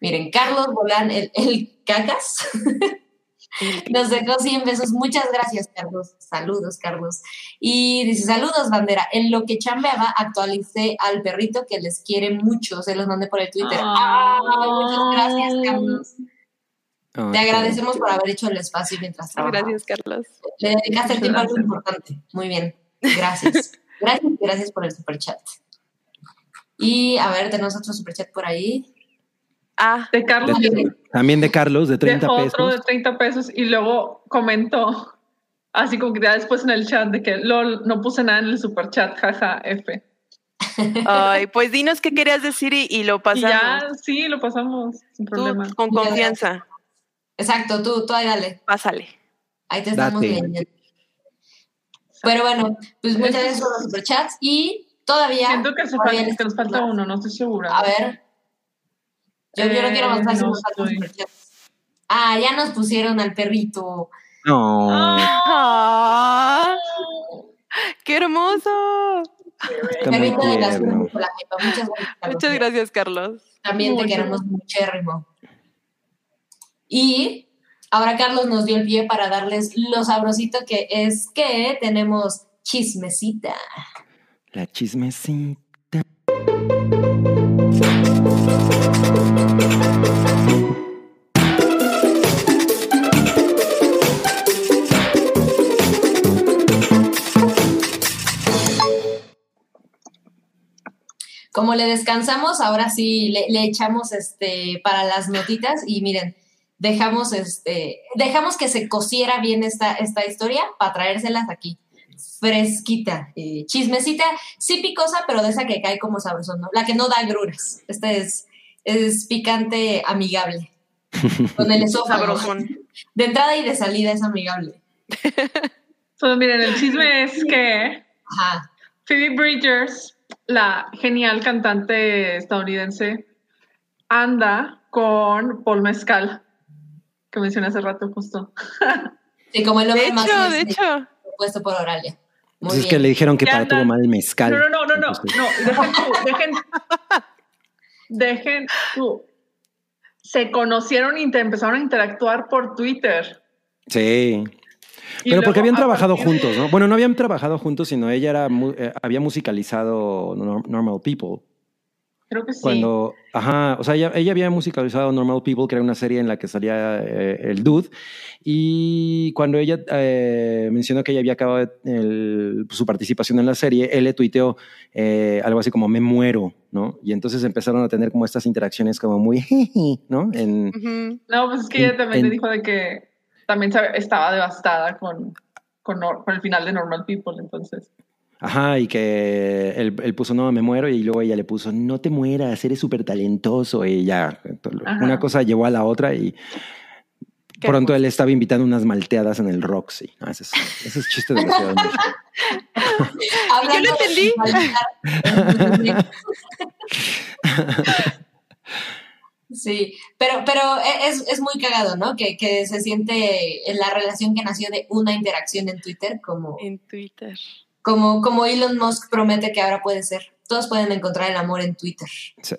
Miren, Carlos Bolán, el, el cacas, nos dejó 100 besos. Muchas gracias, Carlos. Saludos, Carlos. Y dice, saludos, bandera. En lo que chambeaba, actualicé al perrito que les quiere mucho. Se los mandé por el Twitter. Ah. ¡Ay, muchas gracias, Carlos! Ah, Te agradecemos por haber hecho el espacio mientras trabajabas. Gracias, Carlos. Le dedicaste el tiempo a algo importante. Muy bien. Gracias. gracias, gracias por el superchat. Y a ver, tenemos otro superchat por ahí. Ah, De Carlos De- También de Carlos, de 30 dejó pesos. otro de 30 pesos y luego comentó, así como que ya después en el chat, de que LOL, no puse nada en el super chat, jaja, F. ay, pues dinos qué querías decir y, y lo Y pasamos. ya, sí, lo pasamos sin Tú, problema. con Ya, ya. confianza, Exacto, tú, tú ahí dale. pásale. Ahí te estamos Date. leyendo. Pero bueno, pues muchas gracias por los superchats y todavía. Siento que, se todavía fal- les- que nos falta uno, no estoy segura. A ver. Yo, yo no quiero Eh, avanzar si no nos faltan superchats. Ah, ya nos pusieron al perrito. No. Ah, ¡Qué hermoso! Perrito de la tierno. la jefa. Muchas gracias. Carlos. Muchas gracias, Carlos. También te Mucho. queremos muchérrimo. Y ahora Carlos nos dio el pie para darles lo sabrosito que es que tenemos chismecita. La chismecita. Como le descansamos, ahora sí le, le echamos este para las notitas y miren, dejamos este, dejamos que se cociera bien esta, esta historia para traérselas aquí. Fresquita, eh, chismecita, sí picosa, pero de esa que cae como sabrosón, ¿no? La que no da agruras. Esta es, es picante amigable. Con el esófago. Sabrosón. De entrada y de salida es amigable. Entonces, miren, el chisme es que Ajá. Phoebe Bridgers, la genial cantante estadounidense, anda con Paul Mezcal, que mencioné hace rato justo. Sí, como el De hombre más hecho, de hecho. propuesto por Oralia. Muy Pues es bien. que le dijeron que para todo mal el mezcal. No, no, no, no, no, dejen tú, dejen, dejen tú. Se conocieron y te empezaron a interactuar por Twitter. Sí. Y Pero porque habían trabajado partir de- juntos, ¿no? Bueno, no habían trabajado juntos, sino ella era eh, había musicalizado Nor- Normal People. Creo que sí. Cuando, ajá, o sea, ella, ella había musicalizado Normal People, que era una serie en la que salía eh, el dude. Y cuando ella eh, mencionó que ella había acabado el- su participación en la serie, él le tuiteó eh, algo así como me muero, ¿no? Y entonces empezaron a tener como estas interacciones como muy, ¿no? En, Ujú. No, pues es que ella En- también en- le dijo de que también estaba devastada con, con, con el final de Normal People, entonces. Ajá, y que él, él puso, no, me muero, y luego ella le puso, no te mueras, eres súper talentoso, y ya, Ajá. una cosa llevó a la otra, y pronto él estaba invitando unas malteadas en el Roxy. Ah, ese, es, ese es chiste de la Ciudad de México. Hablando Yo lo entendí. Sí, pero, pero es, es muy cagado, ¿no? Que, que se siente en la relación que nació de una interacción en Twitter, como, En Twitter. Como, como Elon Musk promete que ahora puede ser. Todos pueden encontrar el amor en Twitter.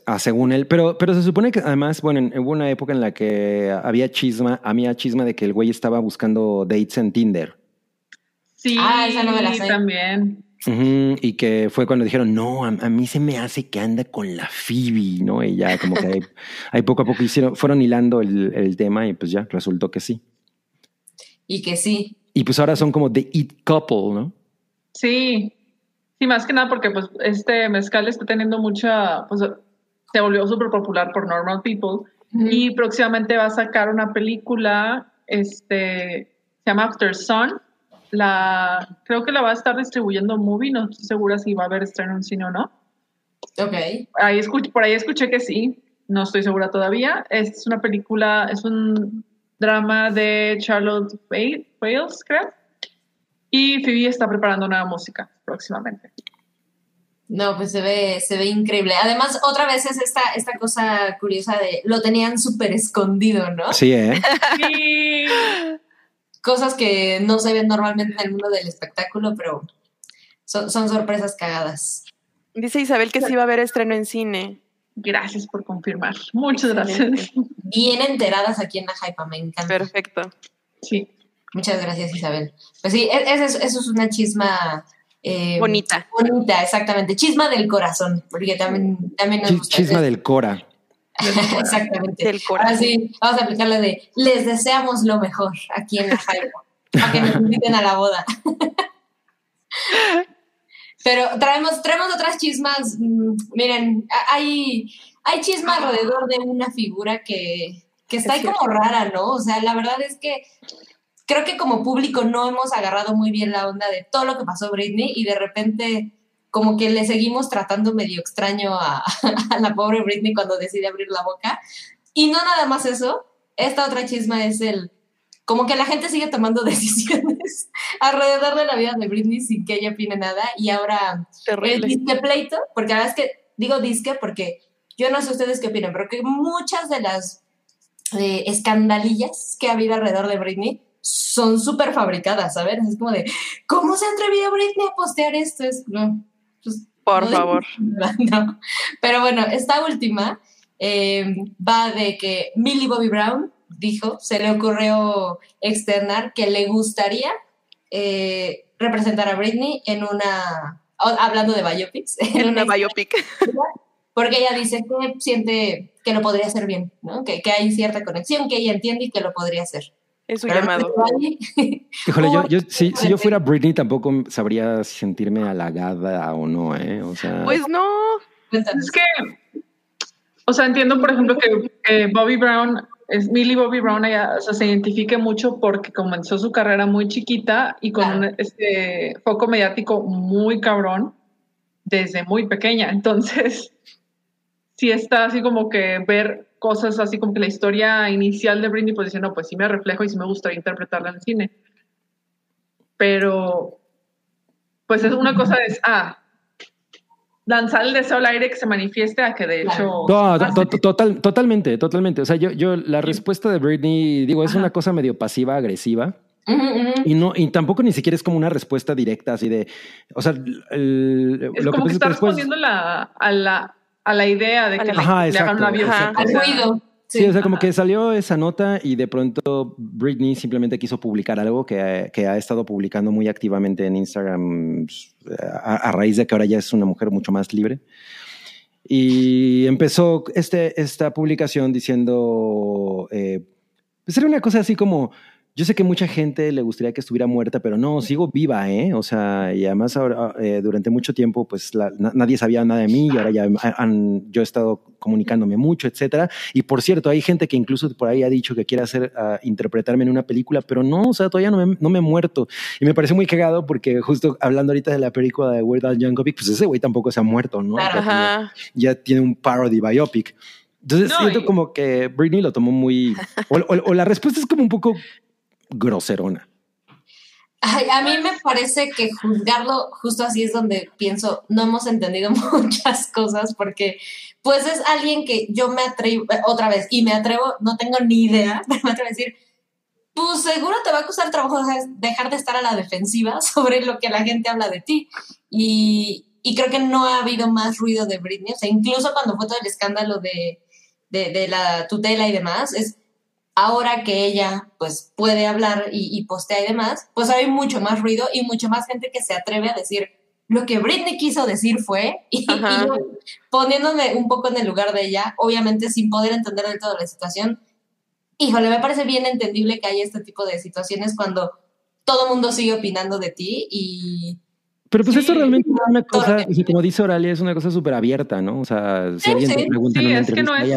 Ah, según él, pero, pero se supone que además, bueno, en- hubo una época en la que había chisma, había chisma de que el güey estaba buscando dates en Tinder. Sí, Ah, esa no me la sé. también. Y que fue cuando dijeron, no, a, a mí se me hace que anda con la Phoebe, ¿no? Y ya como que ahí, ahí poco a poco hicieron, fueron hilando el, el tema y pues ya resultó que sí. Y que sí. Y pues ahora son como The It Couple, ¿no? Sí, sí, más que nada porque pues este mezcal está teniendo mucha, pues se volvió súper popular por Normal People y próximamente va a sacar una película, este, se llama After Sun. La, creo que la va a estar distribuyendo Movie, no estoy segura si va a haber estreno en cine o no. Ok. Ahí por ahí escuché que sí, no estoy segura todavía. Es una película, es un drama de Charlotte Wales, creo. Y Phoebe está preparando nueva música próximamente. No, pues se ve, se ve increíble. Además, otra vez es esta, esta cosa curiosa de lo tenían súper escondido, ¿no? Sí, ¿eh? Sí. Cosas que no se ven normalmente en el mundo del espectáculo, pero son, son sorpresas cagadas. Dice Isabel que sí va a haber estreno en cine. Gracias por confirmar. Muchas Excelente. gracias. Bien enteradas aquí en la Hypa, me encanta. Perfecto. Sí. Muchas gracias, Isabel. Pues sí, e- eso es, eso es una chisma eh, Bonita. bonita, exactamente. Chisma del corazón, porque también, también nos gusta. Chisma del Cora. Exactamente. Del Ahora corazón. sí, vamos a aplicar la de les deseamos lo mejor aquí en la Hypa, para que nos inviten a la boda. Pero traemos, traemos otras chismas. mm, Miren, hay, hay chisma alrededor de una figura que, que está Es ahí como rara, ¿no? O sea, la verdad es que creo que como público no hemos agarrado muy bien la onda de todo lo que pasó Britney y de repente como que le seguimos tratando medio extraño a, a la pobre Britney cuando decide abrir la boca. Y no nada más eso, esta otra chisma es el, como que la gente sigue tomando decisiones alrededor de la vida de Britney sin que ella opine nada y ahora el Terrible. disque pleito, porque la verdad es que digo disque porque yo no sé ustedes qué opinan, pero que muchas de las eh, escandalillas que ha habido alrededor de Britney son súper fabricadas, ¿sabes? Es como de, ¿cómo se ha atrevido Britney a postear esto? Es, no, pues, Por no favor. no. Pero bueno, esta última eh, va de que Millie Bobby Brown dijo, se le ocurrió externar que le gustaría eh, representar a Britney en una, hablando de biopics, En una biopic. porque ella dice que siente que lo podría hacer bien, ¿no? que, que hay cierta conexión, que ella entiende y que lo podría hacer. Es su llamado. Híjole, yo, si, si yo fuera Britney tampoco sentirme sentirme halagada o no, ¿eh? O sea, Pues no. Es que, o sea, entiendo, por ejemplo, que eh, Bobby Brown, es, Millie Bobby Brown, ella, o sea, se identifique mucho porque comenzó su carrera muy chiquita y con un este, foco mediático muy cabrón desde muy pequeña. Entonces, sí está así como que ver cosas así como que la historia inicial de Britney, pues diciendo, no, pues sí me reflejo y sí me gustaría interpretarla en el cine. Pero, pues es una cosa es, ah, lanzar el deseo al aire que se manifieste a que de hecho... No, pase. to- to- total, totalmente, totalmente. O sea, yo, yo la respuesta de Britney, digo, es Ajá. una cosa medio pasiva, agresiva. Y no, y tampoco ni siquiera es como una respuesta directa así de, o sea, el- Es lo como que pasa está respondiendo la, a, la, a la idea de que le, Ajá, le hagan una exacto, biopsia. exacto. O Al sea, ruido. Sí, o sea, como que salió esa nota y de pronto Britney simplemente quiso publicar algo que, que ha estado publicando muy activamente en Instagram a, a raíz de que ahora ya es una mujer mucho más libre. Y empezó este, esta publicación diciendo, eh, pues era una cosa así como, yo sé que mucha gente le gustaría que estuviera muerta, pero no, sigo viva, ¿eh? O sea, y además ahora, eh, durante mucho tiempo, pues la- na- nadie sabía nada de mí y ahora ya han- yo he estado comunicándome mucho, etcétera. Y por cierto, hay gente que incluso por ahí ha dicho que quiere hacer, ah, interpretarme en una película, pero no, o sea, todavía no me, no me he muerto. Y me parece muy cagado porque justo hablando ahorita de la película de Weird Al Yankovic, pues ese güey tampoco se ha muerto, ¿no? Claro. Ya tiene- Ajá. ya tiene un parody biopic. Entonces No, siento y- como que Britney lo tomó muy... O, o- o la respuesta es como un poco groserona. A mí me parece que juzgarlo justo así es donde pienso, no hemos entendido muchas cosas porque pues es alguien que yo me atrevo, eh, otra vez, y me atrevo, no tengo ni idea, pero me atrevo a decir, pues seguro te va a costar trabajo dejar- de estar a la defensiva sobre lo que la gente habla de ti. Y, y creo que no ha habido más ruido de Britney, incluso cuando fue todo el escándalo de, de, de la tutela y demás, es ahora que ella pues puede hablar y, y postea y demás, pues hay mucho más ruido y mucho más gente que se atreve a decir lo que Britney quiso decir fue, y, y yo poniéndome un poco en el lugar de ella, obviamente sin poder entender del todo la situación, híjole, me parece bien entendible que haya este tipo de situaciones cuando todo mundo sigue opinando de ti y... Pero pues esto realmente es una cosa, como dice Oralia, es una cosa súper abierta, ¿no? O sea, si Sí, alguien sí. te pregunta Sí, en una es que no es- "Oye,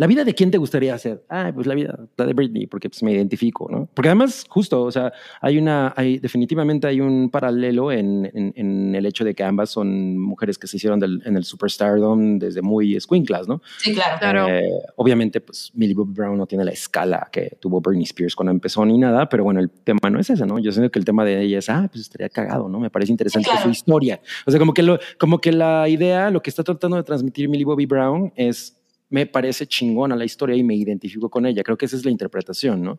¿la vida de quién te gustaría ser? Ah, pues la vida, la de Britney, porque pues me identifico, ¿no? Porque además, justo, o sea, hay una, hay, definitivamente hay un paralelo en, en, en el hecho de que ambas son mujeres que se hicieron del- en el Superstardom desde muy escuinclas, ¿no? Sí, claro. Claro. Eh, obviamente, pues Millie Bobby Brown no tiene la escala que tuvo Britney Spears cuando empezó ni nada, pero bueno, el tema no es ese, ¿no? Yo siento que el tema de ella es, ah, pues estaría cagado, ¿no? Me parece interesante Sí, claro. su historia. O sea, como que, lo, como que la idea, lo que está tratando de transmitir Millie Bobby Brown es, me parece chingona la historia y me identifico con ella. Creo que esa es la interpretación, ¿no?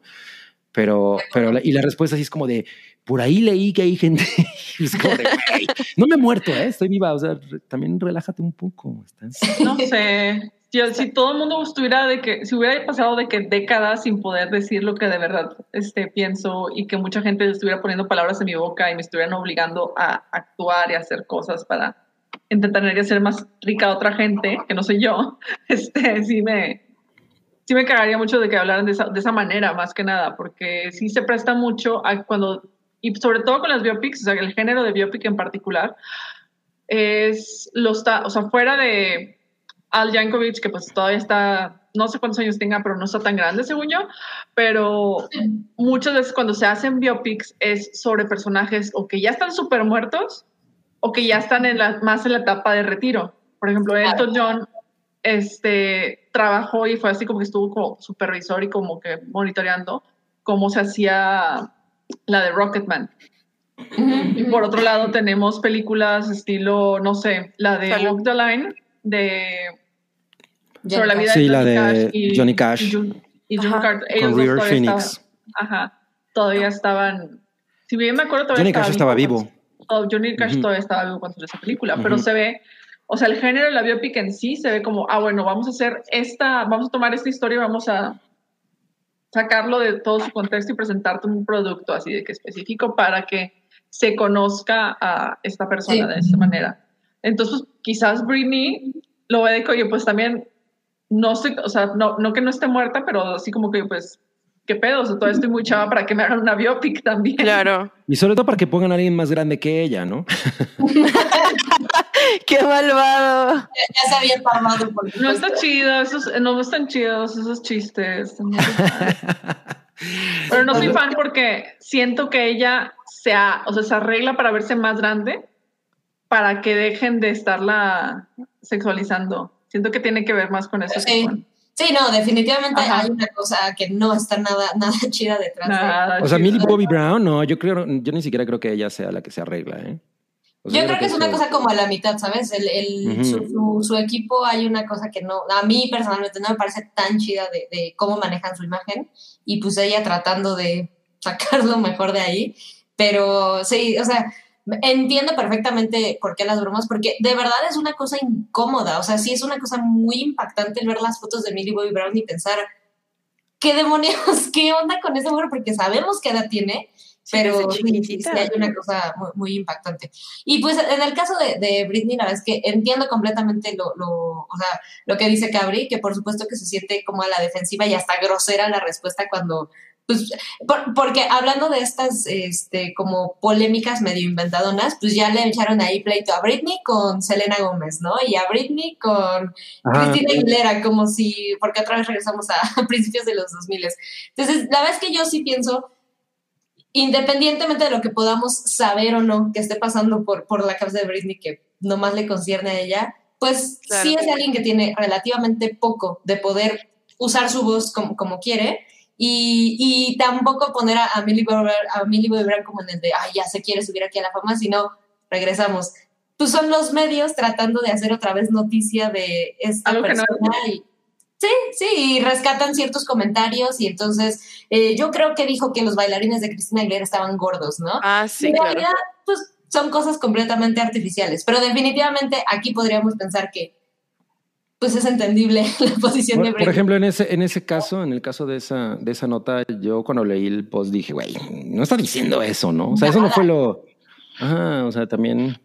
Pero, pero, la- y la respuesta sí es como de, por ahí leí que hay gente, es como de, "Güey, no me he muerto, ¿eh? estoy viva, o sea, re- también relájate un poco. Estás... No sé. Yo, si todo el mundo estuviera de que, si hubiera pasado de que décadas sin poder decir lo que de verdad este, pienso y que mucha gente estuviera poniendo palabras en mi boca y me estuvieran obligando a actuar y hacer cosas para intentar hacer más rica a otra gente, que no soy yo, este, sí me, sí me cagaría mucho de que hablaran de esa, de esa manera, más que nada, porque sí se presta mucho a cuando, y sobre todo con las biopics, o sea, el género de biopic en particular, es los, o sea, fuera de Al Yankovic, que pues todavía está, no sé cuántos años tenga, pero no está tan grande según yo, pero muchas veces cuando se hacen biopics es sobre personajes o que ya están súper muertos o que ya están en la, más en la etapa de retiro. Por ejemplo, Elton John este, trabajó y fue así como que estuvo como supervisor y como que monitoreando cómo se hacía la de Rocketman. Y por otro lado tenemos películas estilo, no sé, la de Salud. Walk the Line, de sobre la vida Sí, de la Johnny de Cash y, Johnny Cash. y, Jun- y June Ajá. Carter. Ellos Con dos River todavía Phoenix. estaban- ajá, todavía estaban. Si bien me acuerdo, todavía Johnny Cash estaba vivo. Oh, Johnny Cash todavía estaba vivo cuando salió esa película, pero se ve, o sea, el género de la biopic en sí se ve como, ah, bueno, vamos a hacer esta, vamos a tomar esta historia y vamos a sacarlo de todo su contexto y presentarte un producto así de que específico para que se conozca a esta persona Sí. de esa manera. Entonces, pues, quizás Britney lo ve de que, oye, pues también, no sé, o sea, no, no que no esté muerta, pero así como que, pues, ¿qué pedo? O sea, todavía estoy muy chava para que me hagan una biopic también. Claro. Y sobre todo para que pongan a alguien más grande que ella, ¿no? Qué malvado. Ya, ya se había parmado por No está chido, esos, no están chidos esos chistes. Pero no soy fan porque siento que ella se, ha- o sea, se arregla para verse más grande para que dejen de estarla sexualizando. Siento que tiene que ver más con eso. que con Sí, no, definitivamente Ajá. hay una cosa que no está nada, nada chida detrás. de- nada O sea. Millie Bobby Brown, no, yo creo, yo ni siquiera creo que ella sea la que se arregla, ¿eh? O sea, Yo creo que es una cosa como a la mitad, ¿sabes? El, el- Ujú. su, su- su equipo hay una cosa que no, a mí personalmente no me parece tan chida de, de cómo manejan su imagen y pues ella tratando de sacar lo mejor de ahí, pero sí, o sea, entiendo perfectamente por qué las bromas, porque de verdad es una cosa incómoda, o sea, sí es una cosa muy impactante el ver las fotos de Millie Bobby Brown y pensar, ¿qué demonios, qué onda con esa mujer? Porque sabemos qué edad tiene, pero sí, sí, chiquitita. sí, hay una cosa muy, muy impactante. Y pues en el caso de, de Britney, la verdad es que entiendo completamente lo, lo, o sea, lo que dice Cabri, que por supuesto que se siente como a la defensiva y hasta grosera la respuesta cuando, pues, por- porque hablando de estas, este, como polémicas medio inventadonas, pues ya le echaron ahí pleito a Britney con Selena Gómez, ¿no? Y a Britney con. Cristina Aguilera, como si, porque otra vez regresamos a, principios de los 2000. Entonces, la verdad es que yo sí pienso, independientemente de lo que podamos saber o no que esté pasando por, por la cabeza de Britney, que nomás le concierne a ella, pues Claro. sí es alguien que tiene relativamente poco de poder usar su voz como, como quiere. Y, y tampoco poner a, a Millie Bobby a Millie Bobby Brown como en el de, ay, ya se quiere subir aquí a la fama, sino regresamos. Pues son los medios tratando de hacer otra vez noticia de esta Algo que no- persona y sí, sí, y rescatan ciertos comentarios y entonces eh, yo creo que dijo que los bailarines de Cristina Aguilera estaban gordos, ¿no? Ah, sí, en claro. realidad, pues son cosas completamente artificiales, pero definitivamente aquí podríamos pensar que pues es entendible la posición de Por, por ejemplo, en ese, en ese caso, en el caso de esa, de esa nota, yo cuando leí el post dije, güey, no está diciendo eso, ¿no? O sea, eso no fue lo. Ajá, o sea, también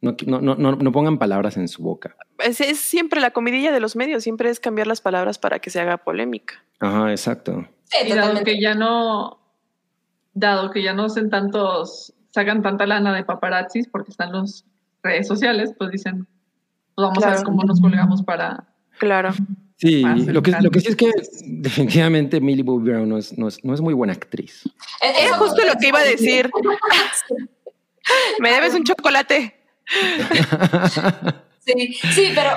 no, no, no, no, no pongan palabras en su boca. Es, es siempre la comidilla de los medios, siempre es cambiar las palabras para que se haga polémica. Ajá, exacto. Sí, Y dado que ya no, dado que ya no hacen tantos, sacan tanta lana de paparazzis porque están las redes sociales, pues dicen, pues vamos a ver cómo nos colgamos para... Claro. Sí, lo que, lo que sí es que definitivamente Millie Bobby Brown no es, no es, no es muy buena actriz. Eh, Era justo lo que iba a decir. Me debes un chocolate. Sí, sí, pero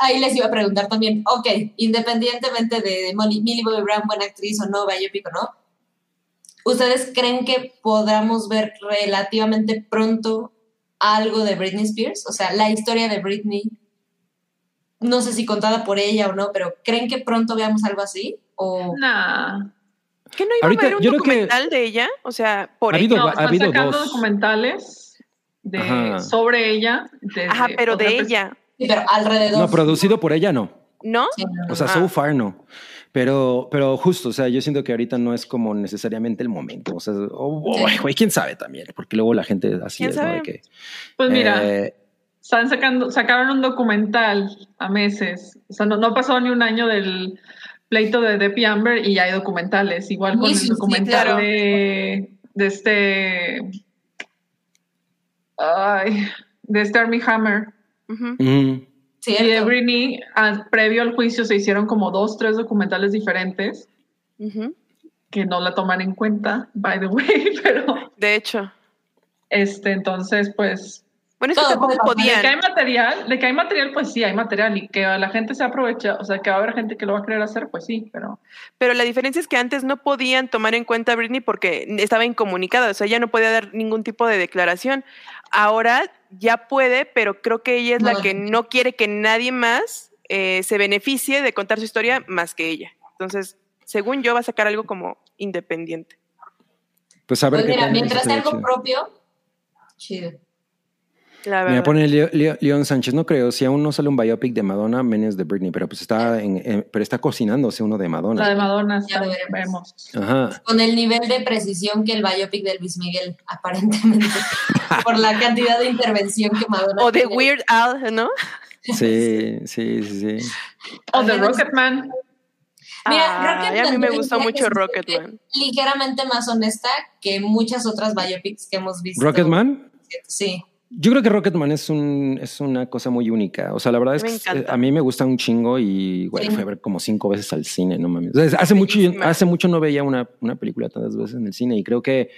ahí les iba a preguntar también, ok, independientemente de Molly- Millie Bobby Brown, buena actriz o no, biopic o no, ¿ustedes creen que podamos ver relativamente pronto algo de Britney Spears? O sea, la historia de Britney, no sé si contada por ella o no, pero ¿creen que pronto veamos algo así? O Nah, ¿Que no iba Ahorita, a haber un creo que- documental de ella? O sea, por Ha habido- ella. no, ha están habido sacando dos. documentales de, Ajá. sobre ella. desde Ajá, pero de ella, sí, pero alrededor. No, producido por ella no. ¿no? Sí, no, no. O sea, Ah. so far no. Pero, pero justo, o sea, yo siento que ahorita no es como necesariamente el momento. O sea, o- o, Sí. güey, quién sabe también, porque luego la gente así ¿Quién es, ¿no? sabe? De que, Pues mira, eh, están sacando, sacaron un documental a meses. O sea, no, no pasó ni un año del pleito de Deppie Amber y ya hay documentales. Igual con Sí, el sí, documental claro. de, de este. Ay, de este Army Hammer. Mm, Y de Cierto. Britney, previo al juicio, se hicieron como dos, tres documentales diferentes que no la toman en cuenta, by the way, pero De hecho. este, entonces, pues Bueno, es que Todo pasar. De que hay material, de que hay material, pues sí, hay material. Y que la gente se aprovecha, o sea, que va a haber gente que lo va a querer hacer, pues sí, pero. Pero la diferencia es que antes no podían tomar en cuenta a Britney porque estaba incomunicada, o sea, ella no podía dar ningún tipo de declaración. Ahora ya puede, pero creo que ella es la que no quiere que nadie más eh, se beneficie de contar su historia más que ella. Entonces, según yo, va a sacar algo como independiente. pues a ver Pues qué mira, mientras estaría algo chido. propio, chido. La Mira, pone Leo- Leo- León Sánchez, no creo, si aún no sale un biopic de Madonna, menos de Britney, pero pues está en, en- pero está cocinándose uno de La de Madonna. Madonna, Ya lo veremos. Ajá. Con el nivel de precisión que el biopic de Luis Miguel, aparentemente, por la cantidad de intervención que Madonna O de. Weird Al, ¿no? Sí, sí, sí, sí. O de Rocketman. Mira, Ay, a Rocketman mí me gustó mucho Rocketman. Ligeramente más honesta que muchas otras biopics que hemos visto. Rocketman, Sí. Yo creo que Rocketman es un es una cosa muy única. O sea, la verdad es Me que encanta. a mí me gusta un chingo y güey, Sí. fui a ver como cinco veces al cine, no mames. Hace mucho hace mucho no veía una, una película tantas veces en el cine y creo que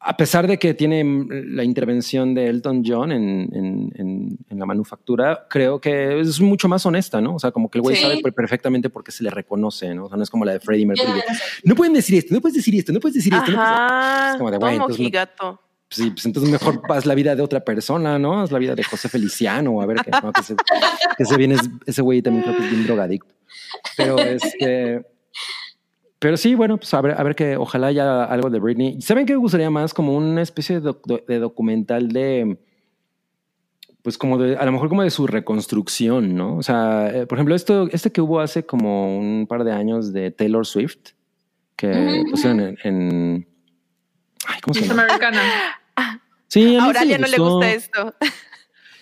a pesar de que tiene la intervención de Elton John en, en- en- en la manufactura, creo que es mucho más honesta, ¿no? O sea, como que el güey Sí. sabe per- perfectamente por qué se le reconoce, ¿no? O sea, no es como la de Freddie Mercury. sé. no pueden decir esto, no puedes decir esto, no puedes decir esto. no puedes-". Ajá. Es como de, güey, entonces no- sí, pues entonces mejor haz la vida de otra persona, ¿no? Haz la vida de José Feliciano, a ver qué, no, que, se, que se viene, ese güey también creo que es bien drogadicto. Pero este, pero sí, bueno, pues a ver, a ver que ojalá haya algo de Britney. ¿Saben qué me gustaría más? Como una especie de, doc- de documental de, pues como de, a lo mejor como de su reconstrucción, ¿no? O sea, eh, por ejemplo, esto, este que hubo hace como un par de años de Taylor Swift, que pusieron en, en- ay, ¿cómo se llama? Americana. Sí, a mí Ahora sí me ya no le gusta esto.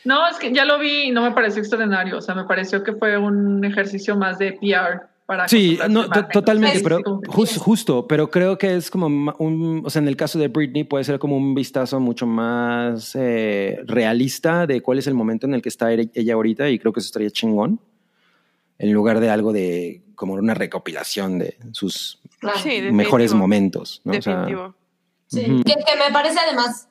No, es que ya lo vi y no me pareció extraordinario. O sea, me pareció que fue un ejercicio más de PR para. Sí, no, totalmente, Sí, pero justo, pero creo que es como un, o sea, en el caso de Britney puede ser como un vistazo mucho más eh, realista de cuál es el momento en el que está ella ahorita y creo que eso estaría chingón, en lugar de algo de como una recopilación de sus Claro. Sí, mejores definitivo. momentos, ¿no? O sea, Definitivo. Sí, que me parece además,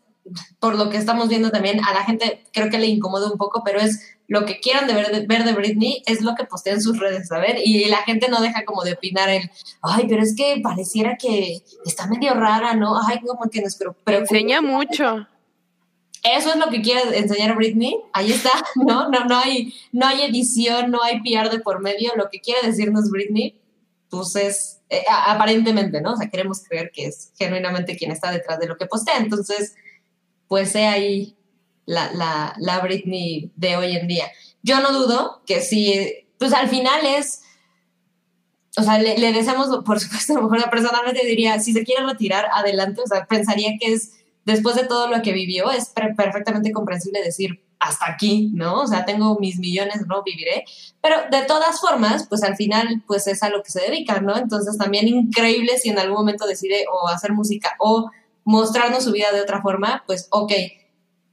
por lo que estamos viendo también, a la gente creo que le incomoda un poco, pero es lo que quieran de ver, de ver de Britney, es lo que postean en sus redes, ¿saben? Y la gente no deja como de opinar el, ay, pero es que pareciera que está medio rara, ¿no? Ay, como que nos preocupa. Enseña mucho. Eso es lo que quiere enseñar Britney, ahí está, ¿no? No, no, hay, no hay edición, no hay PR de por medio, lo que quiere decirnos Britney, pues es, eh, aparentemente, ¿no? O sea, queremos creer que es genuinamente quien está detrás de lo que postea, entonces, pues sé ahí la, la, la Britney de hoy en día. Yo no dudo que si, pues al final es, o sea, le, le deseamos, por supuesto, a lo mejor personalmente diría, si se quiere retirar, adelante, o sea, pensaría que es después de todo lo que vivió, es per- perfectamente comprensible decir, hasta aquí, ¿no? O sea, tengo mis millones, no viviré. Pero de todas formas, pues al final, pues es a lo que se dedica, ¿no? Entonces también increíble si en algún momento decide o hacer música o mostrarnos su vida de otra forma, pues ok.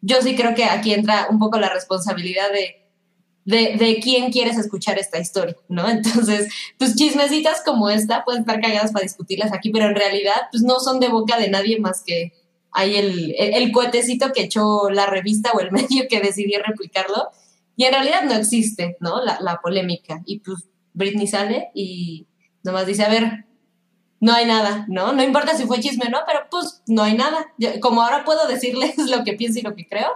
Yo sí creo que aquí entra un poco la responsabilidad de de, de, quién quieres escuchar esta historia, ¿no? Entonces, pues chismecitas como esta pueden estar cagadas para discutirlas aquí, pero en realidad, pues no son de boca de nadie más que hay el, el, cohetecito que echó la revista o el medio que decidió replicarlo. Y en realidad no existe, ¿no? La, la polémica. Y pues Britney sale y nomás dice, a ver, no hay nada, ¿no? No importa si fue chisme o no, pero pues no hay nada. como ahora puedo decirles lo que pienso y lo que creo,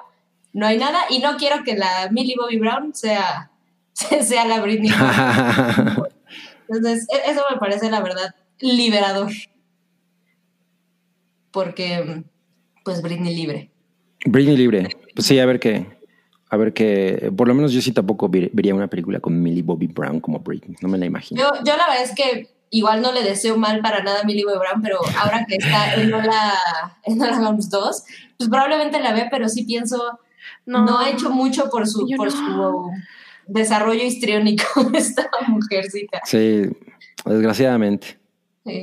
no hay nada y no quiero que la Millie Bobby Brown sea, sea la Britney. Entonces, e-, eso me parece la verdad liberador. Porque, pues, Britney libre. Britney libre. Pues sí, a ver qué. A ver qué. Por lo menos yo sí tampoco vería una película con Millie Bobby Brown como Britney. No me la imagino. Yo, yo la verdad es que igual no le deseo mal para nada a Millie Bobby Brown, pero ahora que está en Nola, en Nola 2, pues probablemente la ve, pero sí pienso no, ha hecho mucho por su, por su desarrollo histriónico esta mujercita. Sí, desgraciadamente.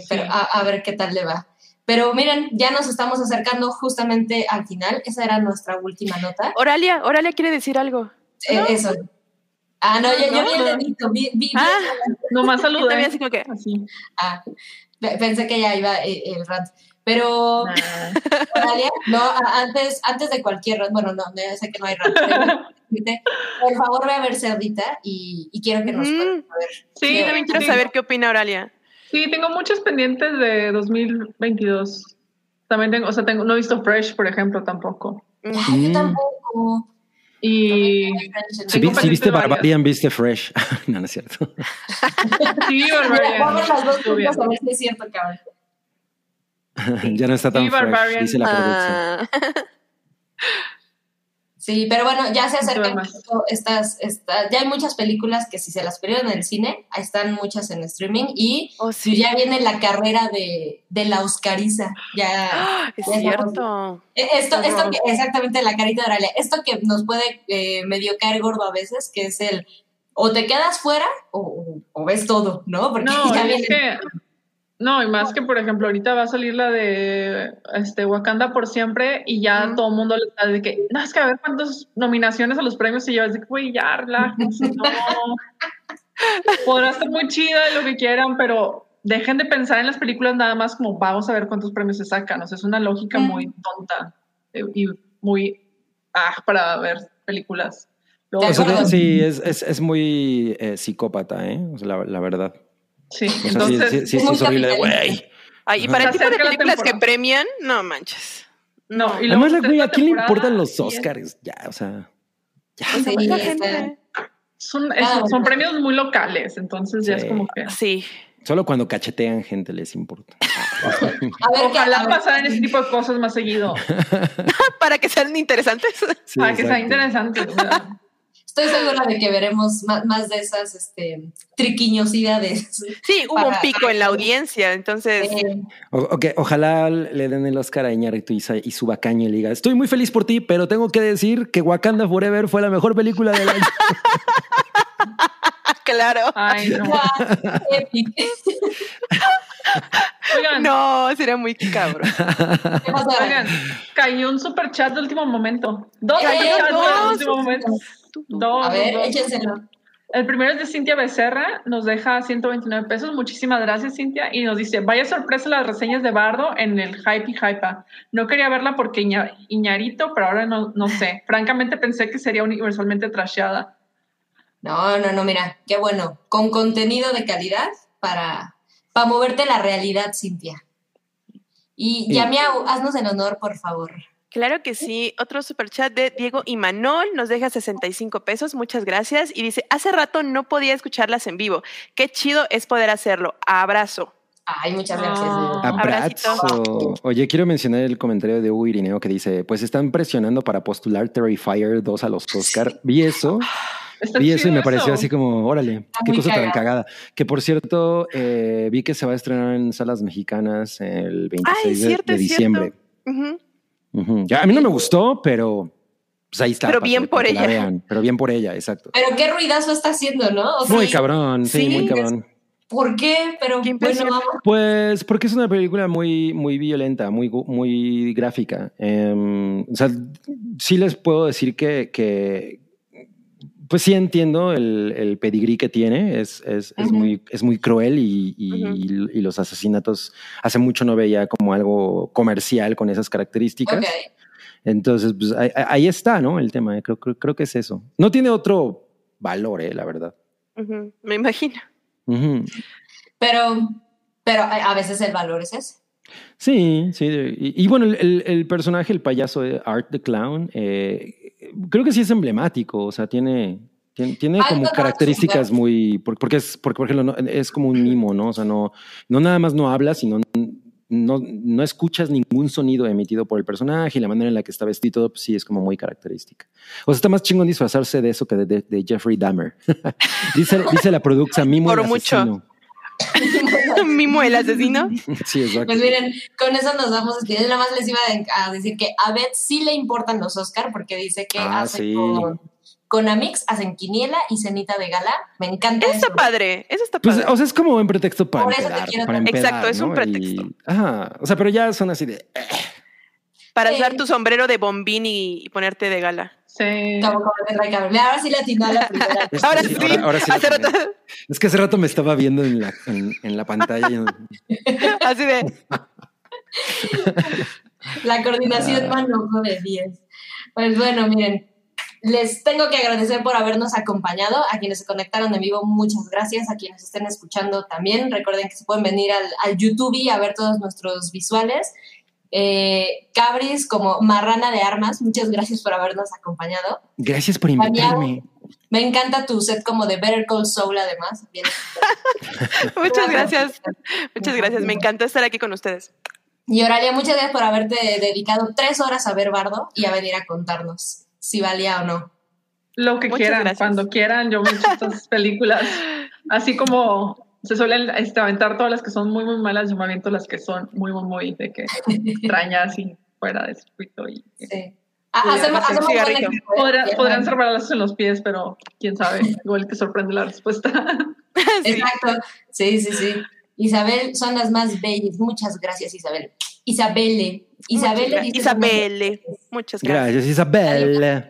pero A, ver qué tal le va. Pero miren, ya nos estamos acercando justamente al final. Esa era nuestra última nota. Oralia, Oralia quiere decir algo. Eh, eso. Ah, no, yo, yo vi el dedito. Vi, vi, ah, nomás saludé. Así como que... Así. Ah, pensé que ya iba el, el rant. Pero, no, antes, antes de cualquier bueno, no, ya sé que no hay por favor ve a ver Cerdita y, y quiero que nos mm. Sí, también quiero saber qué opina Oralia. Sí, tengo muchos pendientes de 2022. También tengo, o sea, tengo, no he visto Fresh, por ejemplo, tampoco. Ay, yo tampoco. Y si, si viste Barbarian, viste Fresh. no, no es cierto. sí, Barbarian. Vamos las dos juntas a ver si es cierto, cabrón. ya no está tan fresh, dice la ah. Sí, pero bueno, ya se acercan estas, estas, ya hay muchas películas que si se las perdieron en el cine, están muchas en streaming y oh, ya viene la carrera de, de la Oscariza. Ya, es cierto. E, esto, esto exactamente la carita de Oralia. Esto que nos puede eh, medio caer gordo a veces, que es el o te quedas fuera o, ves todo, ¿no? Porque ya viene. No, y más que, por ejemplo, ahorita va a salir la de este, Wakanda por siempre y ya todo el mundo le está de que, no, es que a ver cuántas nominaciones a los premios se lleva. Es de que, güey, ya, relájense, no. Podrá estar muy chida lo que quieran, pero dejen de pensar en las películas nada más como vamos a ver cuántos premios se sacan. O sea, es una lógica muy tonta eh, y muy, ah, para ver películas. sí, es, es, es muy eh, psicópata, ¿eh? O sea, la, la verdad. Sí, entonces. Sí, es horrible de güey. y para el tipo de películas que premian, no manches. No, y Además, güey, ¿a quién le importan los Oscars? Ya, o sea. Ya. Son, son premios muy locales, entonces ya es como que. Sí. Solo cuando cachetean gente les importa. a ver, Ojalá pasaran ese tipo de cosas más seguido. Para que sean interesantes. Para que sean interesantes. Estoy segura de que veremos más, de esas este, triquiñosidades. Sí, hubo un pico en la audiencia, entonces. ojalá le den el Oscar a Iñárritu y, y su bacaña y le diga: Estoy muy feliz por ti, pero tengo que decir que Wakanda Forever fue la mejor película del año. claro. Ay, no. Oigan. No, sería muy cabrón. Oigan, cayó un super chat de último momento. Dos super chats de último momento. Dos, a ver, échenselo. El primero es de Cintia Becerra, nos deja 129 pesos. Muchísimas gracias, Cintia. Y nos dice: Vaya sorpresa las reseñas de Bardo en el Hype y Hypa. No quería verla porque Iñarito, pero ahora no, no sé. Francamente pensé que sería universalmente trasheada. No, no, no, mira, qué bueno. Con contenido de calidad para, para moverte la realidad, Cintia. Y sí. Yamiau, haznos el honor, por favor. Claro que sí. Otro superchat de Diego Imanol nos deja 65 pesos. Muchas gracias. Y dice, hace rato no podía escucharlas en vivo. Qué chido es poder hacerlo. Abrazo. Ay, muchas gracias. Abrazo. Oye, quiero mencionar el comentario de Hugo Irineo que dice, pues están presionando para postular Terrifier 2 a los Oscar. Vi eso. vi eso y me pareció así como, órale, qué cosa tan cagada. Que por cierto, eh, vi que se va a estrenar en salas mexicanas el 26 de, diciembre. Ya, a mí no me gustó, pero pues ahí está. Pero para bien que- por ella. vean, pero bien por ella, exacto. Pero qué ruidazo está haciendo, ¿no? O sea, Muy cabrón, sí, sí, muy es- cabrón. ¿Por qué? Pero Qué bueno, vamos. Pues porque es una película muy, muy violenta, muy, muy gráfica. Em, o sea, sí les puedo decir que, que pues sí entiendo el, el pedigrí que tiene. Es, es, es muy, es muy cruel y, y- Ujú. y los asesinatos hace mucho no veía como algo comercial con esas características. Entonces, pues ahí, ahí está, ¿no? El tema. Creo, creo, creo que es eso. No tiene otro valor, eh, la verdad. Me imagino. Pero, pero a veces el valor es ese. Sí, sí. Y, y bueno, el, el- personaje, el payaso de Art the Clown, eh, creo que sí es emblemático. O sea, tiene, tiene, tiene como características muy. por- Porque es, porque, por ejemplo, no- es como un mimo, ¿no? O sea, no, no nada más no habla, sino no, no escuchas ningún sonido emitido por el personaje y la manera en la que está vestido, pues sí es como muy característica. O sea, está más chingón disfrazarse de eso que de, de- de Jeffrey Dahmer. dice, dice la producción Mimo Por el mucho. Mimo el asesino. Sí, exacto. Pues miren, con eso nos vamos. Que yo nada más les iba a decir que a Beth sí le importan los Oscar porque dice que Ah, hace sí. con, con Amix, hacen quiniela y cenita de gala. Me encanta Eso está eso. padre. Eso está Pues, padre. o sea, es como un pretexto para Por eso te quiero para empedar, Exacto, es un pretexto. Y- ajá, o sea, pero ya son así de... Para Sí. usar tu sombrero de bombín y, y ponerte de gala. Sí. Como. Ahora sí le atinó a la primera. Ahora sí, sí. ahora- ahora sí hace rato- Es que hace rato me estaba viendo en la, en, en la pantalla. así de. La coordinación manojo de 10. Pues bueno, miren, les tengo que agradecer por habernos acompañado. A quienes se conectaron en vivo, muchas gracias. A quienes estén escuchando también, recuerden que se pueden venir al, al YouTube y a ver todos nuestros visuales. Eh, Cabris, como marrana de armas, muchas gracias por habernos acompañado. Gracias por invitarme. Me encanta tu set como de Better Call Saul, además. Bien. Muchas gracias. Muchas gracias. Me encantó estar aquí con ustedes. Y Oralia, muchas gracias por haberte dedicado tres horas a ver Bardo y a venir a contarnos si valía o no. Lo que Muchas quieran, gracias. cuando quieran, yo me echo estas películas. Así como se suelen este, aventar todas las que son muy, muy malas, yo me aviento las que son muy, muy, muy de que extrañas y fuera de circuito. Y, Sí. Bueno. ser balazos en los pies, pero quién sabe, igual que sorprende la respuesta. Sí. Exacto. Sí, sí, sí. Isabel, son las más bellas. Muchas gracias, Isabel. Isabelle. Isabelle. dice- Isabelle. Muchas gracias. Gracias, Isabel.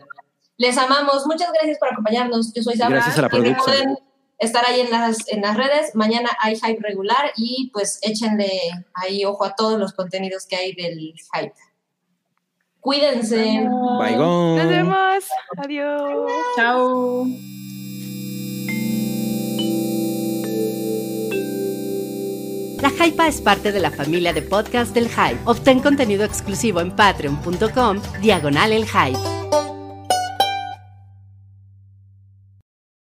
Les amamos. Muchas gracias por acompañarnos. Yo soy Isabel. Gracias a la producción. Estar ahí en las, en las redes. Mañana hay hype regular y pues échenle ahí ojo a todos los contenidos que hay del hype. Cuídense. Bye, Nos vemos. Adiós. Chao. La Hypa es parte de la familia de podcast del Hype. Obtén contenido exclusivo en patreon.com, diagonal el Hype.